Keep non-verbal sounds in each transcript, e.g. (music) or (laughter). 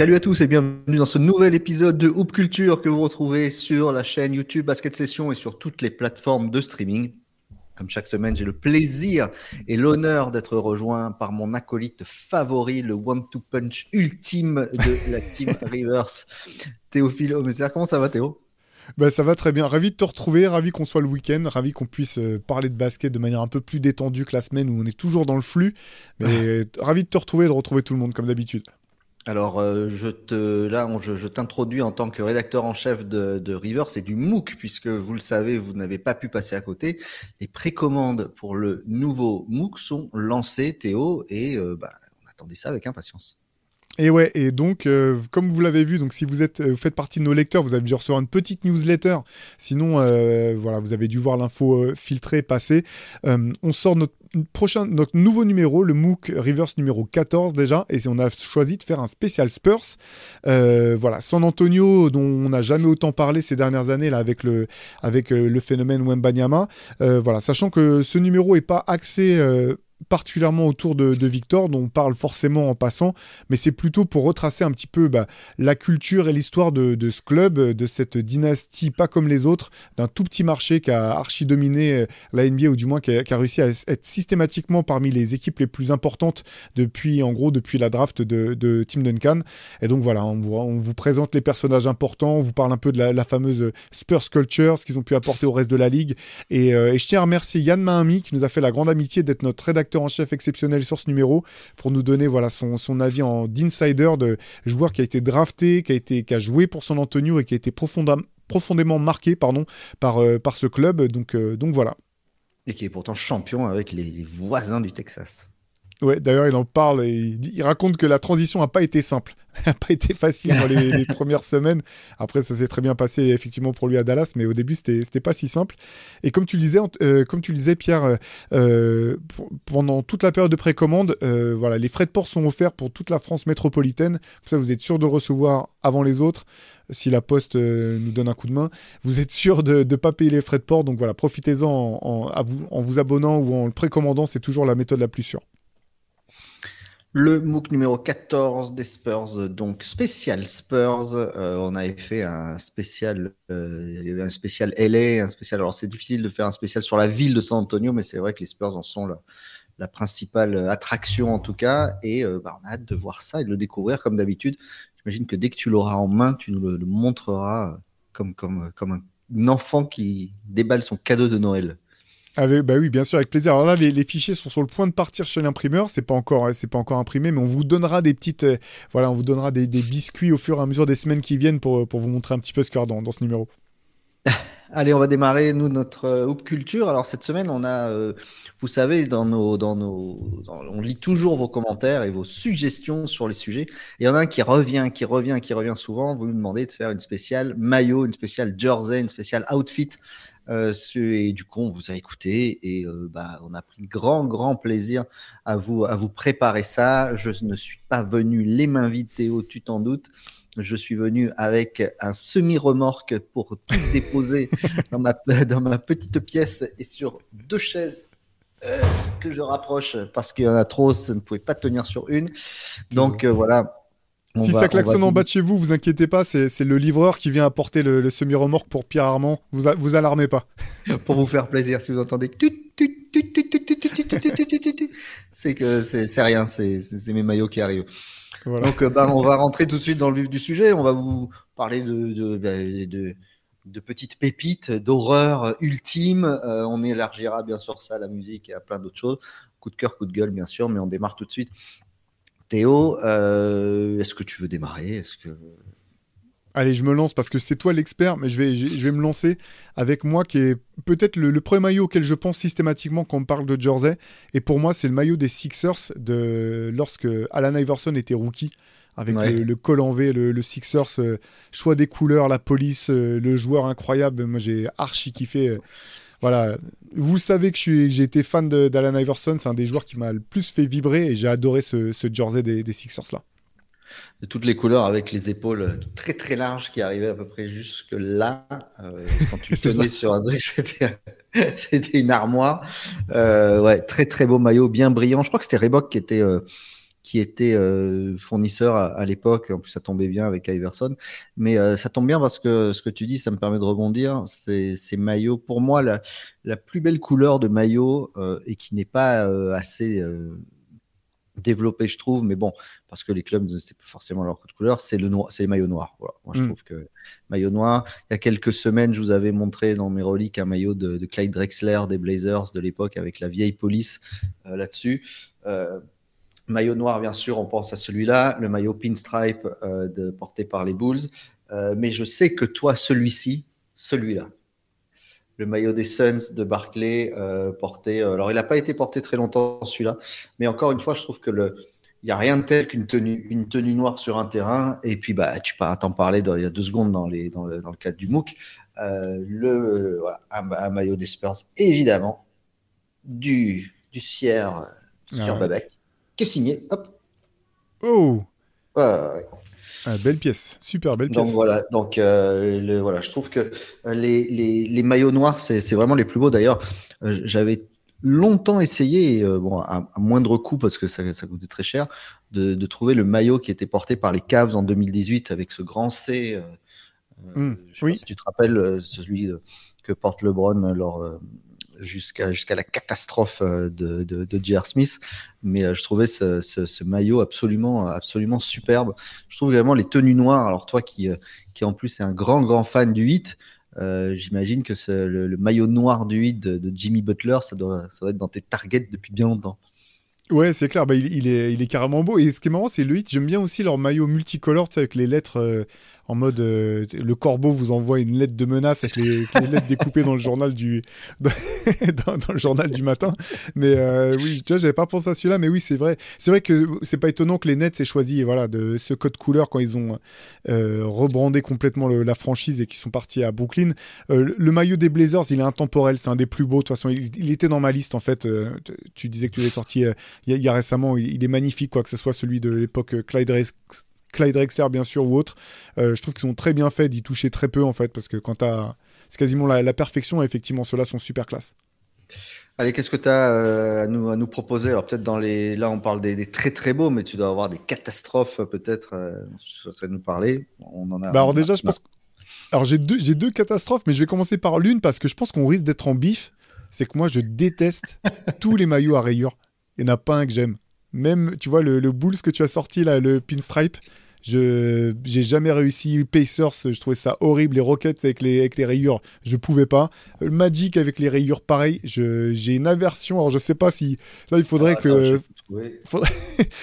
Salut à tous et bienvenue dans ce nouvel épisode de Hoop Culture que vous retrouvez sur la chaîne YouTube Basket Session et sur toutes les plateformes de streaming. Comme chaque semaine, j'ai le plaisir et l'honneur d'être rejoint par mon acolyte favori, le one-two punch ultime de la (laughs) team Rivers, Théophile Comment ça va Théo? Bah, ça va très bien. Ravi de te retrouver, ravi qu'on soit le week-end, ravi qu'on puisse euh, parler de basket de manière un peu plus détendue que la semaine où on est toujours dans le flux. Mais (laughs) ravi de te retrouver et de retrouver tout le monde comme d'habitude. Alors, euh, je te, là, je, t'introduis en tant que rédacteur en chef de, de River. C'est du MOOC, puisque vous le savez, vous n'avez pas pu passer à côté. Les précommandes pour le nouveau MOOC sont lancées, Théo, et euh, bah, on attendait ça avec impatience. Et ouais, et donc, euh, comme vous l'avez vu, donc si vous êtes, vous faites partie de nos lecteurs, vous avez dû recevoir une petite newsletter. Sinon, voilà, vous avez dû voir l'info filtrée passer. on sort notre prochain, notre nouveau numéro, le MOOC Reverse numéro 14 déjà, et on a choisi de faire un spécial Spurs. Euh, voilà, San Antonio, dont on n'a jamais autant parlé ces dernières années là avec le, avec euh, le phénomène Wembanyama. Euh, voilà, sachant que ce numéro est pas axé particulièrement autour de, Victor, dont on parle forcément en passant, mais c'est plutôt pour retracer un petit peu bah, la culture et l'histoire de, ce club, de cette dynastie pas comme les autres, d'un tout petit marché qui a archi-dominé euh, la NBA, ou du moins qui a, réussi à être systématiquement parmi les équipes les plus importantes depuis, en gros, depuis la draft de, Tim Duncan. Et donc voilà, on vous, présente les personnages importants, on vous parle un peu de la, fameuse Spurs culture, ce qu'ils ont pu apporter au reste de la ligue. Et, euh, et je tiens à remercier Yann Mahami qui nous a fait la grande amitié d'être notre rédacteur en chef exceptionnel sur ce numéro pour nous donner voilà son, avis en d'insider de joueur qui a été drafté, qui a été qui a joué pour son Antonio et qui a été profondément profondément marqué pardon par euh, ce club donc euh, donc voilà et qui est pourtant champion avec les voisins du Texas. Ouais, d'ailleurs, il en parle et il, raconte que la transition n'a pas été simple, (laughs) n'a pas été facile dans les, (laughs) premières semaines. Après, ça s'est très bien passé effectivement pour lui à Dallas, mais au début, c'était, pas si simple. Et comme tu le disais, euh, comme tu le disais, Pierre, euh, euh, pendant toute la période de précommande, voilà, les frais de port sont offerts pour toute la France métropolitaine. Comme ça, vous êtes sûr de le recevoir avant les autres. Si la Poste nous donne un coup de main, vous êtes sûr de ne pas payer les frais de port. Donc voilà, profitez-en en, vous, en vous abonnant ou en le précommandant, c'est toujours la méthode la plus sûre. Le MOOC numéro 14 des Spurs, donc spécial Spurs. Euh, on avait fait un spécial, euh, un spécial LA, un spécial. Alors c'est difficile de faire un spécial sur la ville de San Antonio, mais c'est vrai que les Spurs en sont la, principale attraction en tout cas. Et euh, bah, on a hâte de voir ça et de le découvrir comme d'habitude. J'imagine que dès que tu l'auras en main, tu nous le, montreras comme, comme, comme un enfant qui déballe son cadeau de Noël bah oui, bien sûr, avec plaisir. Alors là, les, fichiers sont sur le point de partir chez l'imprimeur. C'est pas encore, hein, c'est pas encore imprimé, mais on vous donnera des petites, euh, voilà, on vous donnera des, biscuits au fur et à mesure des semaines qui viennent pour, pour vous montrer un petit peu ce qu'il y a dans, dans ce numéro. (laughs) Allez, on va démarrer nous notre euh, Hoop Culture. Alors cette semaine, on a, euh, vous savez, dans nos, dans nos, on lit toujours vos commentaires et vos suggestions sur les sujets. Et il y en a un qui revient, qui revient, qui revient souvent. Vous nous demandez de faire une spéciale maillot, une spéciale jersey, une spéciale outfit euh, et du coup, on vous a écouté et euh, bah, on a pris grand, grand plaisir à vous, à vous préparer ça. Je ne suis pas venu les mains vides, Théo, tu t'en doutes. Je suis venu avec un semi-remorque pour tout (laughs) déposer dans, ma, dans ma petite pièce et sur deux chaises euh, que je rapproche parce qu'il y en a trop, ça ne pouvait pas tenir sur une. Donc voilà, si ça klaxonne en bas de chez vous, vous inquiétez pas, c'est le livreur qui vient apporter le, semi-remorque pour Pierre Armand. Vous, vous alarmez pas. pour vous faire plaisir, si vous entendez. C'est que c'est rien, c'est mes maillots qui arrivent. Donc, bah, on va rentrer tout de suite dans le vif du sujet. On va vous parler de, de, de, petites pépites, d'horreur ultime. on élargira bien sûr ça à la musique et à plein d'autres choses. Coup de cœur, coup de gueule, bien sûr, mais on démarre tout de suite Théo, euh, est-ce que tu veux démarrer? Est-ce que Allez, je me lance parce que c'est toi l'expert, mais je vais, je vais me lancer avec moi qui est peut-être le, premier maillot auquel je pense systématiquement quand on parle de Jersey. Et pour moi, c'est le maillot des Sixers de lorsque Alan Iverson était rookie. Avec le, col en V, le, Sixers, euh, choix des couleurs, la police, euh, le joueur incroyable. Moi, j'ai archi kiffé voilà, vous savez que j'ai été fan d'Alan Iverson, c'est un des joueurs qui m'a le plus fait vibrer et j'ai adoré ce, jersey des, Sixers là. De toutes les couleurs avec les épaules très très larges qui arrivaient à peu près jusque là. Euh, quand tu (laughs) tenais sur un truc, (laughs) c'était une armoire. Euh, ouais, très très beau maillot, bien brillant. Je crois que c'était Reebok qui était euh, qui était euh, fournisseur à, l'époque. En plus, ça tombait bien avec Iverson. Mais euh, ça tombe bien parce que ce que tu dis, ça me permet de rebondir. C'est ces maillots, pour moi, la, la, plus belle couleur de maillot et qui n'est pas assez développé, je trouve, mais bon, parce que les clubs, c'est pas forcément leur de couleur, c'est le noir, c'est les maillots noirs. Voilà. Moi, je mm. trouve que maillot noir. Il y a quelques semaines, je vous avais montré dans mes reliques un maillot de, Clyde Drexler des Blazers de l'époque avec la vieille police euh, là-dessus. Euh, maillot noir, bien sûr, on pense à celui-là. Le maillot pinstripe euh, de, porté par les Bulls. mais je sais que toi, celui-ci, celui-là, le maillot des Suns de Barclay euh, porté. Euh, alors, il n'a pas été porté très longtemps celui-là, mais encore une fois, je trouve que le il n'y a rien de tel qu'une tenue, une tenue noire sur un terrain. Et puis, bah, tu t'en parler il y a deux secondes dans, les, dans, le, dans le cadre du MOOC. Euh, le, voilà, un, maillot des Spurs, évidemment, du, du Sierre, ah qui est signé. Hop. Oh! ouais. Ah, belle pièce, super belle pièce. Donc voilà, donc euh, le, voilà, je trouve que euh, les, les, les maillots noirs, c'est vraiment les plus beaux. D'ailleurs, euh, j'avais longtemps essayé, bon, à, moindre coût parce que ça, ça coûtait très cher, de, de, trouver le maillot qui était porté par les Cavs en 2018 avec ce grand C. Mmh, je sais oui. pas si tu te rappelles celui que porte LeBron lors jusqu'à jusqu'à la catastrophe euh, de, de, de J.R. Smith. Mais euh, je trouvais ce, ce, maillot absolument, absolument superbe. Je trouve vraiment les tenues noires. Alors toi qui, euh, qui en plus est un grand, grand fan du 8, j'imagine que le, maillot noir du 8 de, Jimmy Butler, ça doit, ça doit être dans tes targets depuis bien longtemps. Ouais, c'est clair. Bah, il, est, il est carrément beau. Et ce qui est marrant, c'est le 8. J'aime bien aussi leur maillot multicolore, avec les lettres en mode euh, le corbeau vous envoie une lettre de menace avec les, lettres découpées dans le journal du (laughs) dans, le journal du matin. Mais euh, oui, tu vois, j'avais pas pensé à celui-là, mais oui, c'est vrai. C'est vrai que c'est pas étonnant que les Nets aient choisi voilà de ce code couleur quand ils ont euh, rebrandé complètement la franchise et qu'ils sont partis à Brooklyn. le maillot des Blazers, il est intemporel, c'est un des plus beaux. De toute façon, il, était dans ma liste en fait. tu disais que tu l'as sorti il y, a récemment. Il, est magnifique, quoi que ce soit celui de l'époque Clyde Clyde Drexler bien sûr ou autre. Euh, je trouve qu'ils sont très bien faits d'y toucher très peu en fait parce que quand t'as c'est quasiment la, perfection et effectivement ceux-là sont super classe. Allez, qu'est-ce que tu as euh, à, nous, à nous proposer? Alors peut-être dans les là on parle des, très très beaux mais tu dois avoir des catastrophes peut-être euh, ça nous parler. On en a bah alors déjà je pense alors j'ai deux j'ai deux catastrophes mais je vais commencer par l'une parce que je pense qu'on risque d'être en bif, c'est que moi je déteste (laughs) tous les maillots à rayures. Il n'y en a pas un que j'aime. Même, tu vois, le, le Bulls que tu as sorti, là, le pinstripe, je j'ai jamais réussi. Pacers, je trouvais ça horrible. Les Rockets avec les, avec les rayures, je pouvais pas. Le Magic avec les rayures, pareil. J'ai une aversion. Alors je sais pas si là il faudrait ah, que (laughs) faudrait,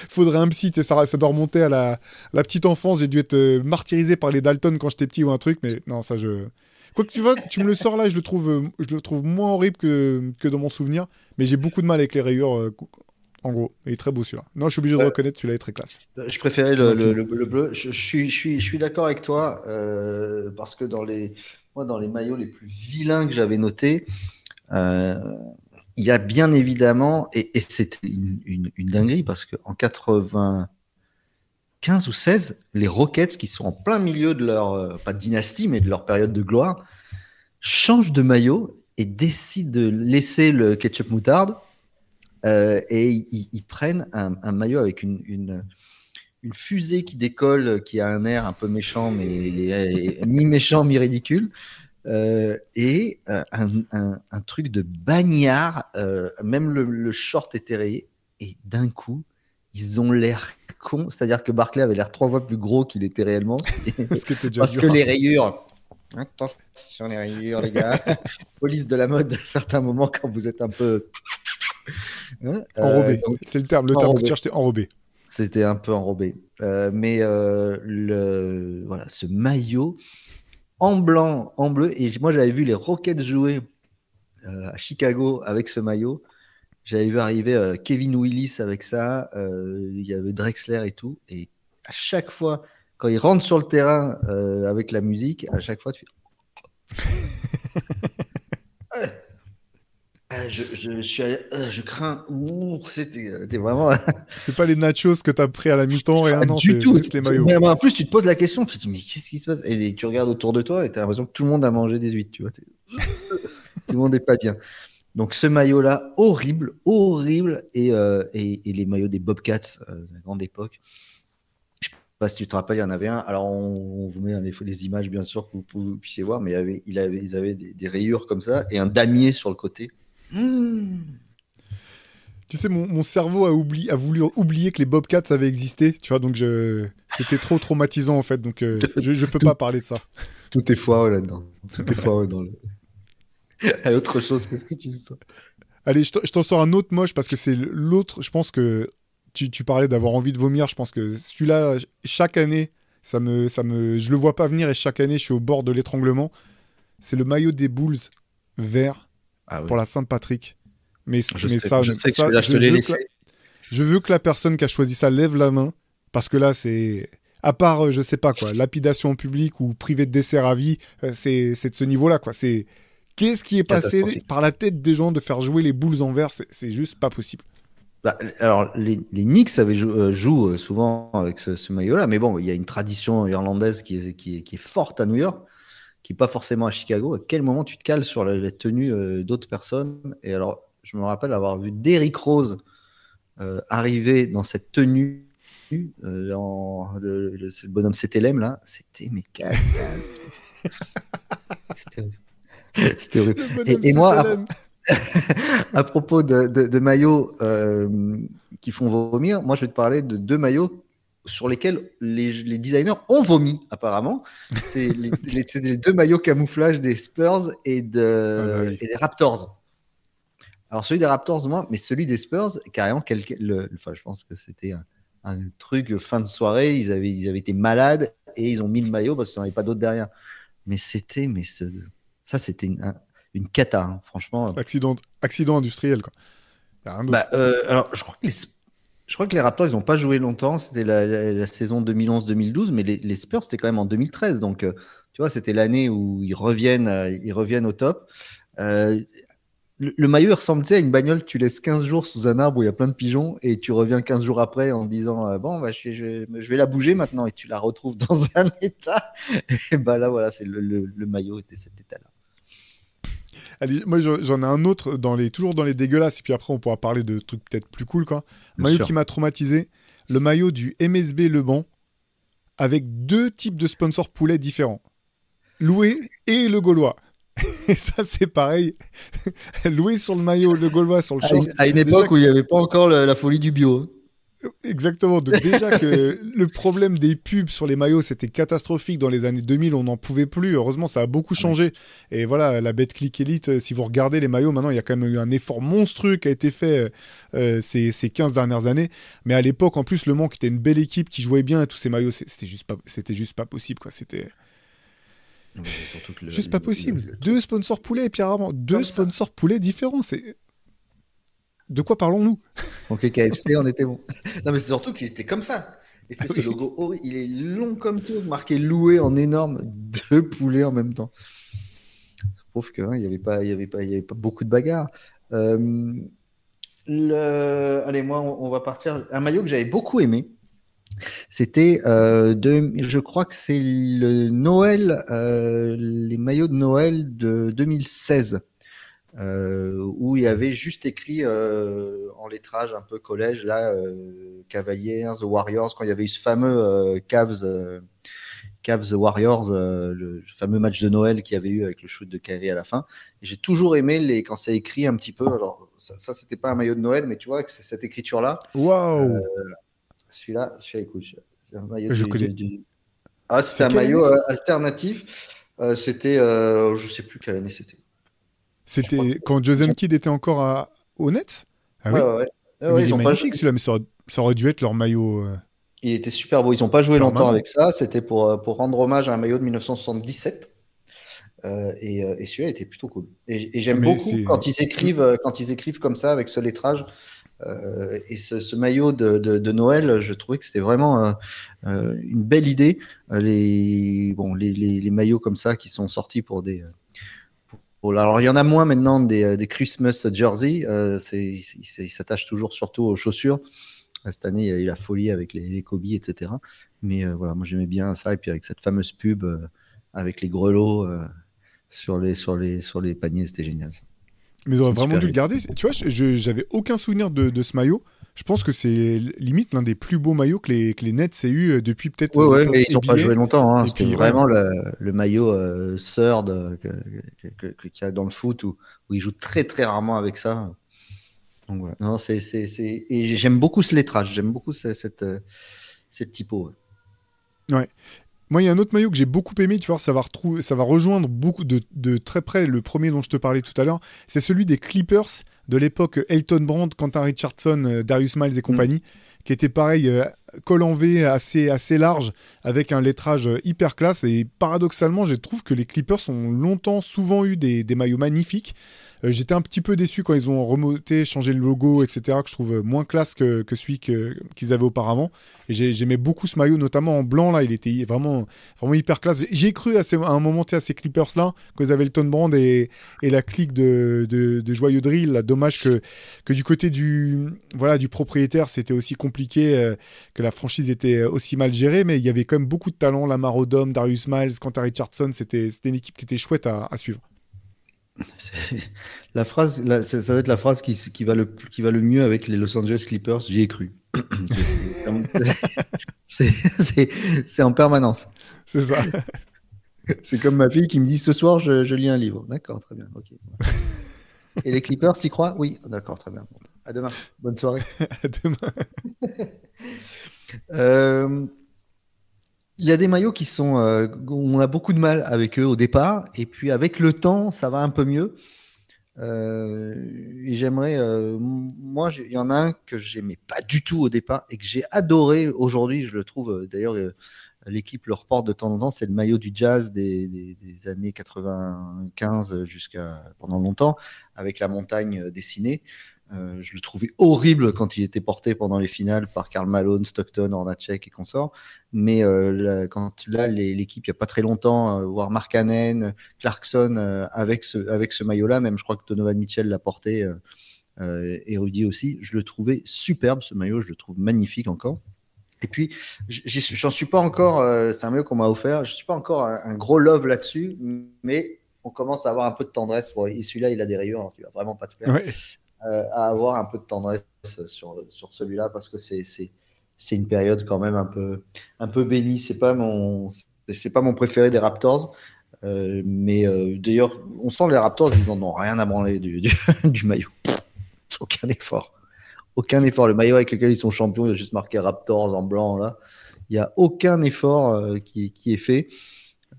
faudrait, un psy. Ça, ça doit remonter à la, la petite enfance. J'ai dû être euh, martyrisé par les Dalton quand j'étais petit ou un truc. Mais non, ça je. Quoi que tu vas, tu me le sors là, je le trouve, euh, je le trouve moins horrible que, que dans mon souvenir. Mais j'ai beaucoup de mal avec les rayures euh, en gros. Il est très beau celui-là. Non, je suis obligé de reconnaître, celui-là est très classe. Je préférais le, le, bleu. Je, suis, je, suis, je suis d'accord avec toi euh, parce que dans les, moi, dans les maillots les plus vilains que j'avais notés, euh, il y a bien évidemment, et, et c'était une, une, une, dinguerie parce qu'en 95 ou 16, les Rockets qui sont en plein milieu de leur, euh, pas de dynastie, mais de leur période de gloire, changent de maillot et décident de laisser le ketchup moutarde euh, et ils, prennent un, maillot avec une, une, fusée qui décolle, qui a un air un peu méchant, mais (laughs) ni méchant, ni ridicule. Euh, et euh, un, truc de bagnard, même le, short est rayé, et d'un coup, ils ont l'air cons. C'est-à-dire que Barclay avait l'air trois fois plus gros qu'il était réellement. (laughs) Parce que les rayures. Attention les rayures, les gars. (laughs) Police de la mode à certains moments quand vous êtes un peu Hein, enrobé, euh, c'est le terme, le terme que tu cherchais, enrobé. C'était un peu enrobé. Euh, mais euh, le, voilà, ce maillot en blanc, en bleu, et moi j'avais vu les Rockets jouer à Chicago avec ce maillot. J'avais vu arriver Kevin Willis avec ça, il y avait Drexler et tout. Et à chaque fois, quand il rentre sur le terrain avec la musique, à chaque fois tu fais. Euh, je, je, suis euh, je crains. C'était euh, vraiment. (laughs) c'est pas les nachos que t'as pris à la mi-temps et un an, du tout. les maillots. Mais en plus, tu te poses la question, tu te dis mais qu'est-ce qui se passe? Et, tu regardes autour de toi et t'as l'impression que tout le monde a mangé des huîtres, tu vois. (laughs) tout le monde est pas bien. Donc ce maillot-là, horrible, horrible, et, et, les maillots des Bobcats de la grande époque. Je sais pas si tu te rappelles, il y en avait un. Alors on, vous met les, les, images bien sûr que vous, puissiez voir, mais il avait, il avait, ils avaient des, rayures comme ça et un damier sur le côté. Mmh. Tu sais, mon, cerveau a, oublié, a voulu oublier que les Bobcats avaient existé, tu vois, donc je... c'était trop traumatisant en fait, donc euh, (laughs) je, je peux pas parler de ça. Tout est foireux là-dedans. Tout est foireux dans le. (laughs) Allez, autre chose, qu'est-ce que tu dis ça Allez, je t'en sors un autre moche parce que c'est l'autre. Je pense que tu, tu parlais d'avoir envie de vomir. Je pense que celui-là, chaque année, ça me, ça me, je le vois pas venir et chaque année, je suis au bord de l'étranglement. C'est le maillot des Bulls vert ah pour la Saint-Patrick. Mais, mais ça, je, je, veux que la personne qui a choisi ça lève la main parce que là, c'est à part, euh, je sais pas quoi, lapidation public ou privé de dessert à vie, euh, c'est de ce niveau-là, quoi. C'est qu'est-ce qui est passé par la tête des gens de faire jouer les boules en verre? C'est juste pas possible. Bah, alors, les, les Knicks avaient euh, jouent souvent avec ce, maillot-là, mais bon, il y a une tradition irlandaise qui est, qui est, qui est forte à New York qui n'est pas forcément à Chicago. À quel moment tu te cales sur la, tenue d'autres personnes? Et alors, je me rappelle avoir vu Derrick Rose euh, arriver dans cette tenue. Euh, dans le, le, bonhomme CTLM là, c'était mes C'était horrible. Et, moi, à, (laughs) propos de, maillots euh, qui font vomir, moi je vais te parler de deux maillots sur lesquels les, designers ont vomi apparemment. (laughs) C'est les, deux maillots camouflage des Spurs et, de, ah et des Raptors. Alors celui des Raptors moins, mais celui des Spurs, carrément, le, enfin, je pense que c'était un, truc fin de soirée. Ils avaient, ils avaient été malades et ils ont mis le maillot parce qu'il n'y en avait pas d'autres derrière. Mais c'était, mais ce, ça c'était une, une cata, hein, franchement. Accident, accident industriel quoi. Bah, euh, alors je crois que les, je crois que les Raptors ils n'ont pas joué longtemps. C'était la, saison 2011-2012, mais les, Spurs c'était quand même en 2013. Donc euh, tu vois, c'était l'année où ils reviennent, euh, ils reviennent au top. Euh, le, maillot ressemblait à une bagnole tu laisses 15 jours sous un arbre où il y a plein de pigeons et tu reviens 15 jours après en disant bon bah, je, vais la bouger maintenant et tu la retrouves (laughs) dans un état et bah là voilà c'est le, maillot était cet état là Allez, moi j'en ai un autre dans les toujours dans les dégueulasses et puis après on pourra parler de trucs peut-être plus cool quoi un maillot qui m'a traumatisé le maillot du MSB Le Ban avec deux types de sponsors poulets différents Loué et le Gaulois (laughs) et ça, c'est pareil. (laughs) Louis sur le maillot, le Gaulois sur le short. À une époque où il n'y avait pas encore la, folie du bio. Exactement. Donc déjà que (laughs) le problème des pubs sur les maillots, c'était catastrophique dans les années 2000, on n'en pouvait plus. Heureusement, ça a beaucoup changé. Et voilà, la bête click Elite, euh, si vous regardez les maillots, maintenant, il y a quand même eu un effort monstrueux qui a été fait euh, euh, ces, ces 15 dernières années. Mais à l'époque, en plus, Le Mans, qui était une belle équipe, qui jouait bien, et tous ces maillots, c'était juste pas, c'était juste pas possible, quoi. C'était Juste pas possible. deux sponsors poulets, et Pierre Armand. Deux sponsors poulets différents. C'est. De quoi parlons-nous? Ok, KFC, on était bon. non, mais c'est surtout qu'il était comme ça. Et c'est ah ce logo Il est long comme tout, marqué loué en énorme, deux poulets en même temps. Ça prouve qu'il hein, n'y avait, pas, y avait, pas, y avait pas beaucoup de bagarres. Euh, le... Allez, moi, on va partir. Un maillot que j'avais beaucoup aimé. C'était, euh, de, je crois que c'est le Noël, euh, les maillots de Noël de 2016, euh, où il y avait juste écrit euh, en lettrage un peu collège, là, euh, Cavaliers, The Warriors, quand il y avait eu ce fameux euh, Cavs, Cavs Warriors, le fameux match de Noël qu'il y avait eu avec le shoot de Kyrie à la fin. J'ai toujours aimé les, quand c'est écrit un petit peu, alors ça, ça c'était pas un maillot de Noël, mais tu vois, que cette écriture-là. Waouh! Celui-là, celui-là, écoute, c'est un maillot. Je connais. Ah, c'est un maillot euh, alternatif. Euh, c'était, euh, je sais plus quelle année c'était. C'était quand Joseph Kidd était encore à... au Nets? Ah oui. Ouais, ouais. mais il est magnifique celui-là, mais ça aurait... dû être leur maillot. Il était super beau. Ils n'ont pas joué longtemps avec ça. C'était pour, pour rendre hommage à un maillot de 1977. et, et celui-là était plutôt cool. Et, j'aime beaucoup quand ils écrivent quand ils écrivent comme ça avec ce lettrage. Euh, et ce, maillot de, Noël, je trouvais que c'était vraiment euh, euh, une belle idée. Les, bon, les, maillots comme ça qui sont sortis pour des. Alors, il y en a moins maintenant des, Christmas jersey. ils s'attachent toujours surtout aux chaussures. Cette année, il y a eu la folie avec les, les Kobe, etc. Mais voilà, moi j'aimais bien ça. Et puis avec cette fameuse pub avec les grelots sur, les, sur, les, sur les paniers, c'était génial. Mais ils auraient vraiment dû le garder. Tu vois, j'avais aucun souvenir de, de, ce maillot. Je pense que c'est limite l'un des plus beaux maillots que les, que les Nets aient eu depuis peut-être. Oui, ouais, mais ils n'ont pas joué longtemps. Hein. C'était vraiment le, le, maillot euh, third qu'il y a dans le foot où, où ils jouent très très rarement avec ça. Donc voilà. Non, c'est, c'est, Et j'aime beaucoup ce lettrage, j'aime beaucoup cette, cette, cette typo. Ouais. Moi, il y a un autre maillot que j'ai beaucoup aimé, tu vois, ça va, retrouver, ça va rejoindre beaucoup de, de, très près le premier dont je te parlais tout à l'heure. C'est celui des Clippers de l'époque Elton Brand, Quentin Richardson, euh, Darius Miles et compagnie, qui était pareil, euh, col en V assez, assez large, avec un lettrage euh, hyper classe. Et paradoxalement, je trouve que les Clippers ont longtemps, souvent eu des, des maillots magnifiques. Euh, j'étais un petit peu déçu quand ils ont remonté, changé le logo, etc., que je trouve moins classe que, que celui qu'ils avaient auparavant. Et j'aimais beaucoup ce maillot, notamment en blanc, là, il était vraiment, vraiment hyper classe. J'ai cru à, à, un moment à ces Clippers-là, quand ils avaient le Tone Brand et, et la clique de, de, de Joyeux Drill. Dommage que, que du côté du, voilà, du propriétaire, c'était aussi compliqué, euh, que la franchise était aussi mal gérée, mais il y avait quand même beaucoup de talent. Lamar Odom, Darius Miles, Quentin Richardson, c'était une équipe qui était chouette à suivre. (laughs) La phrase, ça, va être la phrase qui, qui, va le, qui va le mieux avec les Los Angeles Clippers. J'y ai cru. (laughs) c'est en permanence. C'est ça. C'est comme ma fille qui me dit ce soir, je, je lis un livre. D'accord, très bien. ok Et les Clippers, t'y crois? Oui, d'accord, très bien. À demain. Bonne soirée. (laughs) à demain. euh, il y a des maillots qui sont, euh, on a beaucoup de mal avec eux au départ, et puis avec le temps, ça va un peu mieux. Euh, et j'aimerais, euh, moi, il y en a un que j'aimais pas du tout au départ et que j'ai adoré aujourd'hui. Je le trouve, d'ailleurs, l'équipe le reporte de temps en temps. C'est le maillot du jazz des, des années 95 jusqu'à pendant longtemps, avec la montagne dessinée. Euh, je le trouvais horrible quand il était porté pendant les finales par Karl Malone, Stockton, Hornacek et consorts. Mais euh, quand là, l'équipe, il n'y a pas très longtemps, euh, voir Mark Hannen, Clarkson avec ce, avec ce maillot-là, même je crois que Donovan Mitchell l'a porté et Rudy aussi, je le trouvais superbe ce maillot, je le trouve magnifique encore. Et puis, j'en suis pas encore, c'est un maillot qu'on m'a offert, je suis pas encore un, gros love là-dessus, mais on commence à avoir un peu de tendresse. Bon, celui-là, il a des rayures, alors il va vraiment pas te. Euh, à avoir un peu de tendresse sur, sur celui-là parce que c'est, c'est, une période quand même un peu, un peu bénie. C'est pas mon, c'est pas mon préféré des Raptors. Euh, mais euh, d'ailleurs, on sent les Raptors, ils en ont rien à branler du, du, (laughs) maillot. Aucun effort. Aucun effort. Le maillot avec lequel ils sont champions, il a juste marqué Raptors en blanc là. Il n'y a aucun effort qui, qui, est fait,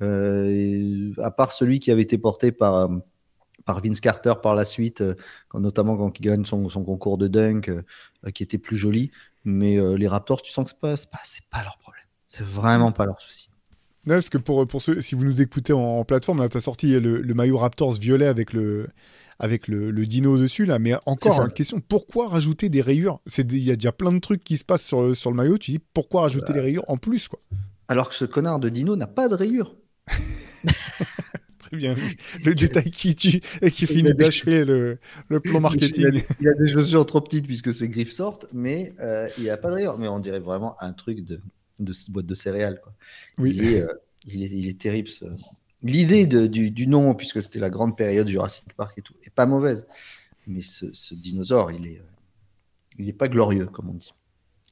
à part celui qui avait été porté par, par Vince Carter par la suite, euh, quand, notamment quand il gagne son, son concours de dunk, euh, qui était plus joli. Mais euh, les Raptors, tu sens que c'est pas, pas, pas leur problème. C'est vraiment pas leur souci. Non, parce que pour, pour ceux, si vous nous écoutez en, plateforme, tu as sorti le, maillot Raptors violet avec le, avec le, le dino dessus, là. Mais encore une question, pourquoi rajouter des rayures? Il y a déjà plein de trucs qui se passent sur, sur le maillot. Tu dis, pourquoi rajouter des rayures en plus quoi? Alors que ce connard de dino n'a pas de rayures. (laughs) bien Le détail qui tue et qui finit d'achever le, le, plan marketing. Il a, des chaussures trop petites puisque ses griffes sortent, mais euh, il n'y a pas rayures. Mais on dirait vraiment un truc de, de boîte de céréales. Quoi. Oui. Il, est, euh, il, est, il, est, terrible. L'idée du, du, nom, puisque c'était la grande période Jurassic Park et tout, est pas mauvaise. Mais ce, ce dinosaure, il est, il n'est pas glorieux, comme on dit.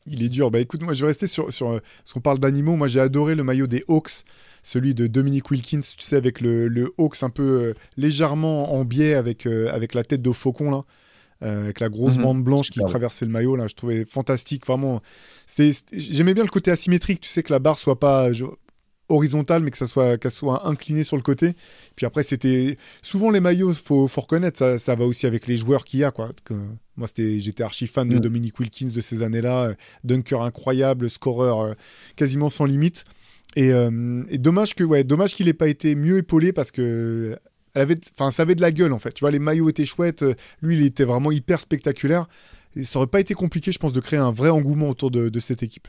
Il est dur. Bah écoute, moi je vais rester sur, sur ce qu'on parle d'animaux. Moi j'ai adoré le maillot des Hawks celui de Dominique Wilkins, tu sais, avec le, le Hawks un peu euh, légèrement en biais avec, euh, avec la tête de faucon, là. Euh, avec la grosse mhm. bande blanche qui traversait le maillot, là, je trouvais fantastique, vraiment. J'aimais bien le côté asymétrique, tu sais, que la barre soit pas horizontale, mais que ça soit, qu'elle soit inclinée sur le côté. Puis après, c'était souvent les maillots, faut, faut reconnaître, ça, ça va aussi avec les joueurs qu'il y a, quoi. Que, moi, j'étais archi fan de mhm. Dominique Wilkins de ces années-là, dunker incroyable, scoreur quasiment sans limite. Euh, et, dommage que ouais, dommage qu'il ait pas été mieux épaulé parce que elle avait, enfin, ça avait de la gueule en fait. Tu vois, les maillots étaient chouettes. Lui, il était vraiment hyper spectaculaire. Et ça aurait pas été compliqué, je pense, de créer un vrai engouement autour de, cette équipe.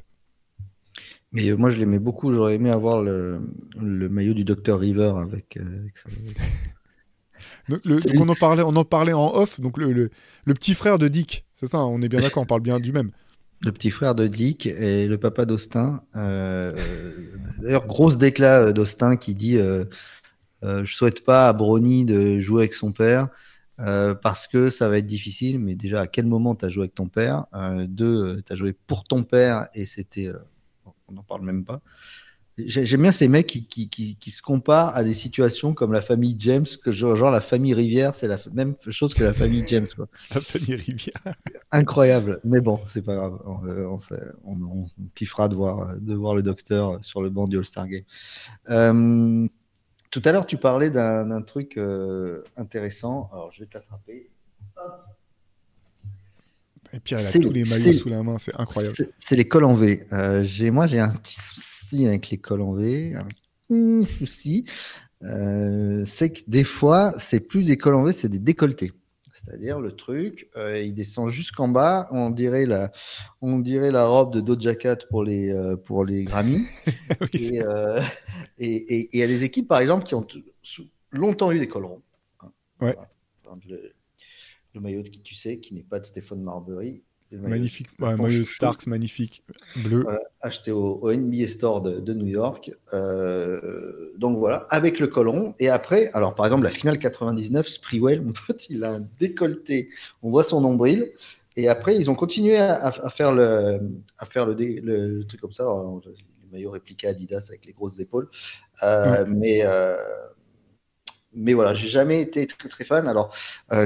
Mais euh, moi, je l'aimais beaucoup. J'aurais aimé avoir le, le, maillot du Dr River avec. Euh, (laughs) on en parlait, on en parlait en off. Donc le, petit frère de Dick, c'est ça. On est bien (laughs) d'accord. On parle bien du même le petit frère de Dick et le papa d'Austin. Euh, euh, d'ailleurs, grosse déclat euh, d'Austin qui dit Je souhaite pas à Brony de jouer avec son père. Euh, parce que ça va être difficile, mais déjà, à quel moment tu as joué avec ton père? Euh, Deux, tu as joué pour ton père et c'était. On n'en parle même pas. J'aime bien ces mecs qui, qui, qui, qui, se comparent à des situations comme la famille James, que genre, la famille Rivière, c'est la même chose que la famille James. Quoi. (laughs) la famille Rivière. Incroyable, mais bon, c'est pas grave. On, on, on, kiffera de voir, de voir le docteur sur le banc du All-Star Game. Euh, tout à l'heure, tu parlais d'un truc euh, intéressant. Alors, je vais t'attraper. Et Pierre, il a tous les maillots sous la main, c'est incroyable. C'est les cols en V. Euh, moi, j'ai un petit avec les cols en V, un petit souci, euh, c'est que des fois, c'est plus des cols en V, c'est des décolletés. C'est-à-dire le truc, euh, il descend jusqu'en bas, on dirait la, on dirait la robe de Doja Cat pour les, euh, pour les Grammy. (laughs) et, et, il y a des équipes, par exemple, qui ont longtemps eu des cols ronds. Hein. Ouais. Le, le, maillot de qui tu sais, qui n'est pas de Stéphane Marbury, Magnifique, ouais, maillot Starks, magnifique, bleu. acheté au, NBA Store de, New York. Euh, donc voilà, avec le col Et après, alors par exemple, la finale 99, Sprewell, mon pote, il a un décolleté. On voit son nombril. Et après, ils ont continué à, faire le, à faire le, le, truc comme ça. le maillot répliqué Adidas avec les grosses épaules. Euh, mais. Euh, mais voilà, j'ai jamais été très très fan. Alors,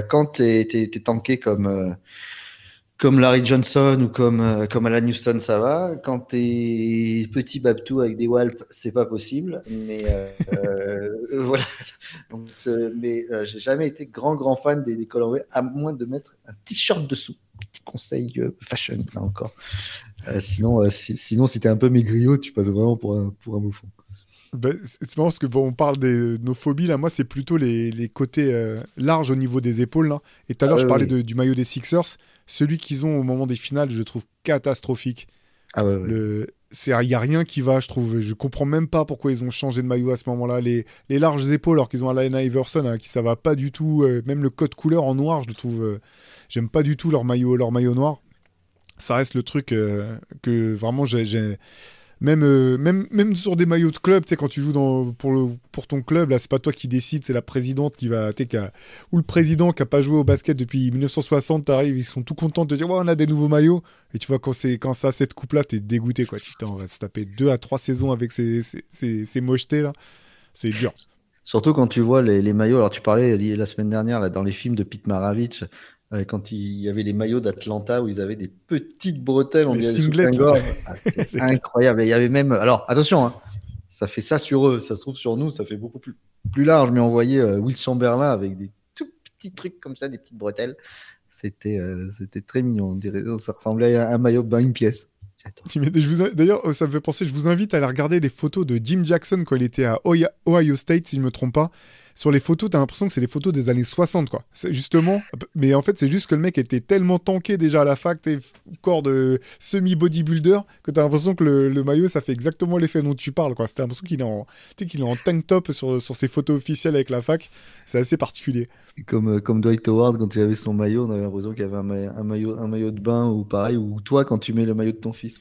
quand tu es, tanké comme comme Larry Johnson ou comme, euh, comme Alan Houston, ça va. Quand t'es petit Babtou avec des Walps, c'est pas possible. Mais euh, euh (laughs) voilà. Donc, mais euh, j'ai jamais été grand grand fan des, des à moins de mettre un t-shirt dessous. Petit conseil fashion là encore. sinon, si, sinon, si un peu maigriot, tu passes vraiment pour un, pour un bouffon. Ben, c'est marrant parce que bon, on parle de nos phobies là. Moi, c'est plutôt les, les côtés larges au niveau des épaules là. Et tout à l'heure, ah je parlais de, du maillot des Sixers celui qu'ils ont au moment des finales, je trouve catastrophique. Ah ouais, Le... Il n'y a rien qui va, je trouve. Je comprends même pas pourquoi ils ont changé de maillot à ce moment-là. Les, les larges épaules, alors qu'ils ont Alana Iverson, hein, qui ça va pas du tout. Euh, même le code couleur en noir, je le trouve. Euh, j'aime pas du tout leur maillot, leur maillot noir. Ça reste le truc euh, que vraiment j'ai même, euh, même, même sur des maillots de club, tu sais, quand tu joues dans, pour, le, pour ton club, là, c'est pas toi qui décide, c'est la présidente qui va, tu ou le président qui a pas joué au basket depuis 1960, t'arrives, ils sont tout contents de te dire, ouais, on a des nouveaux maillots. Et tu vois, quand, c'est, quand ça, cette coupe-là, t'es dégoûté, quoi. Tu on va se taper deux à trois saisons avec ces, ces, ces, ces mochetés, là. C'est dur. Surtout quand tu vois les, les, maillots. Alors, tu parlais la semaine dernière, là, dans les films de Pete Maravich, euh, quand il y avait les maillots d'Atlanta où ils avaient des petites bretelles, on dirait ah, (laughs) incroyable. il y avait même, alors attention, hein, ça fait ça sur eux, ça se trouve sur nous, ça fait beaucoup plus, plus large, mais on voyait euh, Will Chamberlain avec des tout petits trucs comme ça, des petites bretelles. C'était euh, c'était très mignon, on dirait, ça ressemblait à un maillot de une pièce. D'ailleurs, ça me fait penser, je vous invite à aller regarder des photos de Jim Jackson quand il était à Ohio State, si je ne me trompe pas sur les photos, t'as l'impression que c'est des photos des années 60, quoi. Justement, mais en fait, c'est juste que le mec était tellement tanké déjà à la fac, t'es corps de semi-bodybuilder, que t'as l'impression que le, maillot, ça fait exactement l'effet dont tu parles, quoi. T'as l'impression qu'il est en, qu'il est en tank top sur, sur ses photos officielles avec la fac. C'est assez particulier. Comme, euh, comme Dwight Howard, quand il avait son maillot, on avait l'impression qu'il y avait un, un, maillot, un maillot de bain, ou pareil, ou toi, quand tu mets le maillot de ton fils.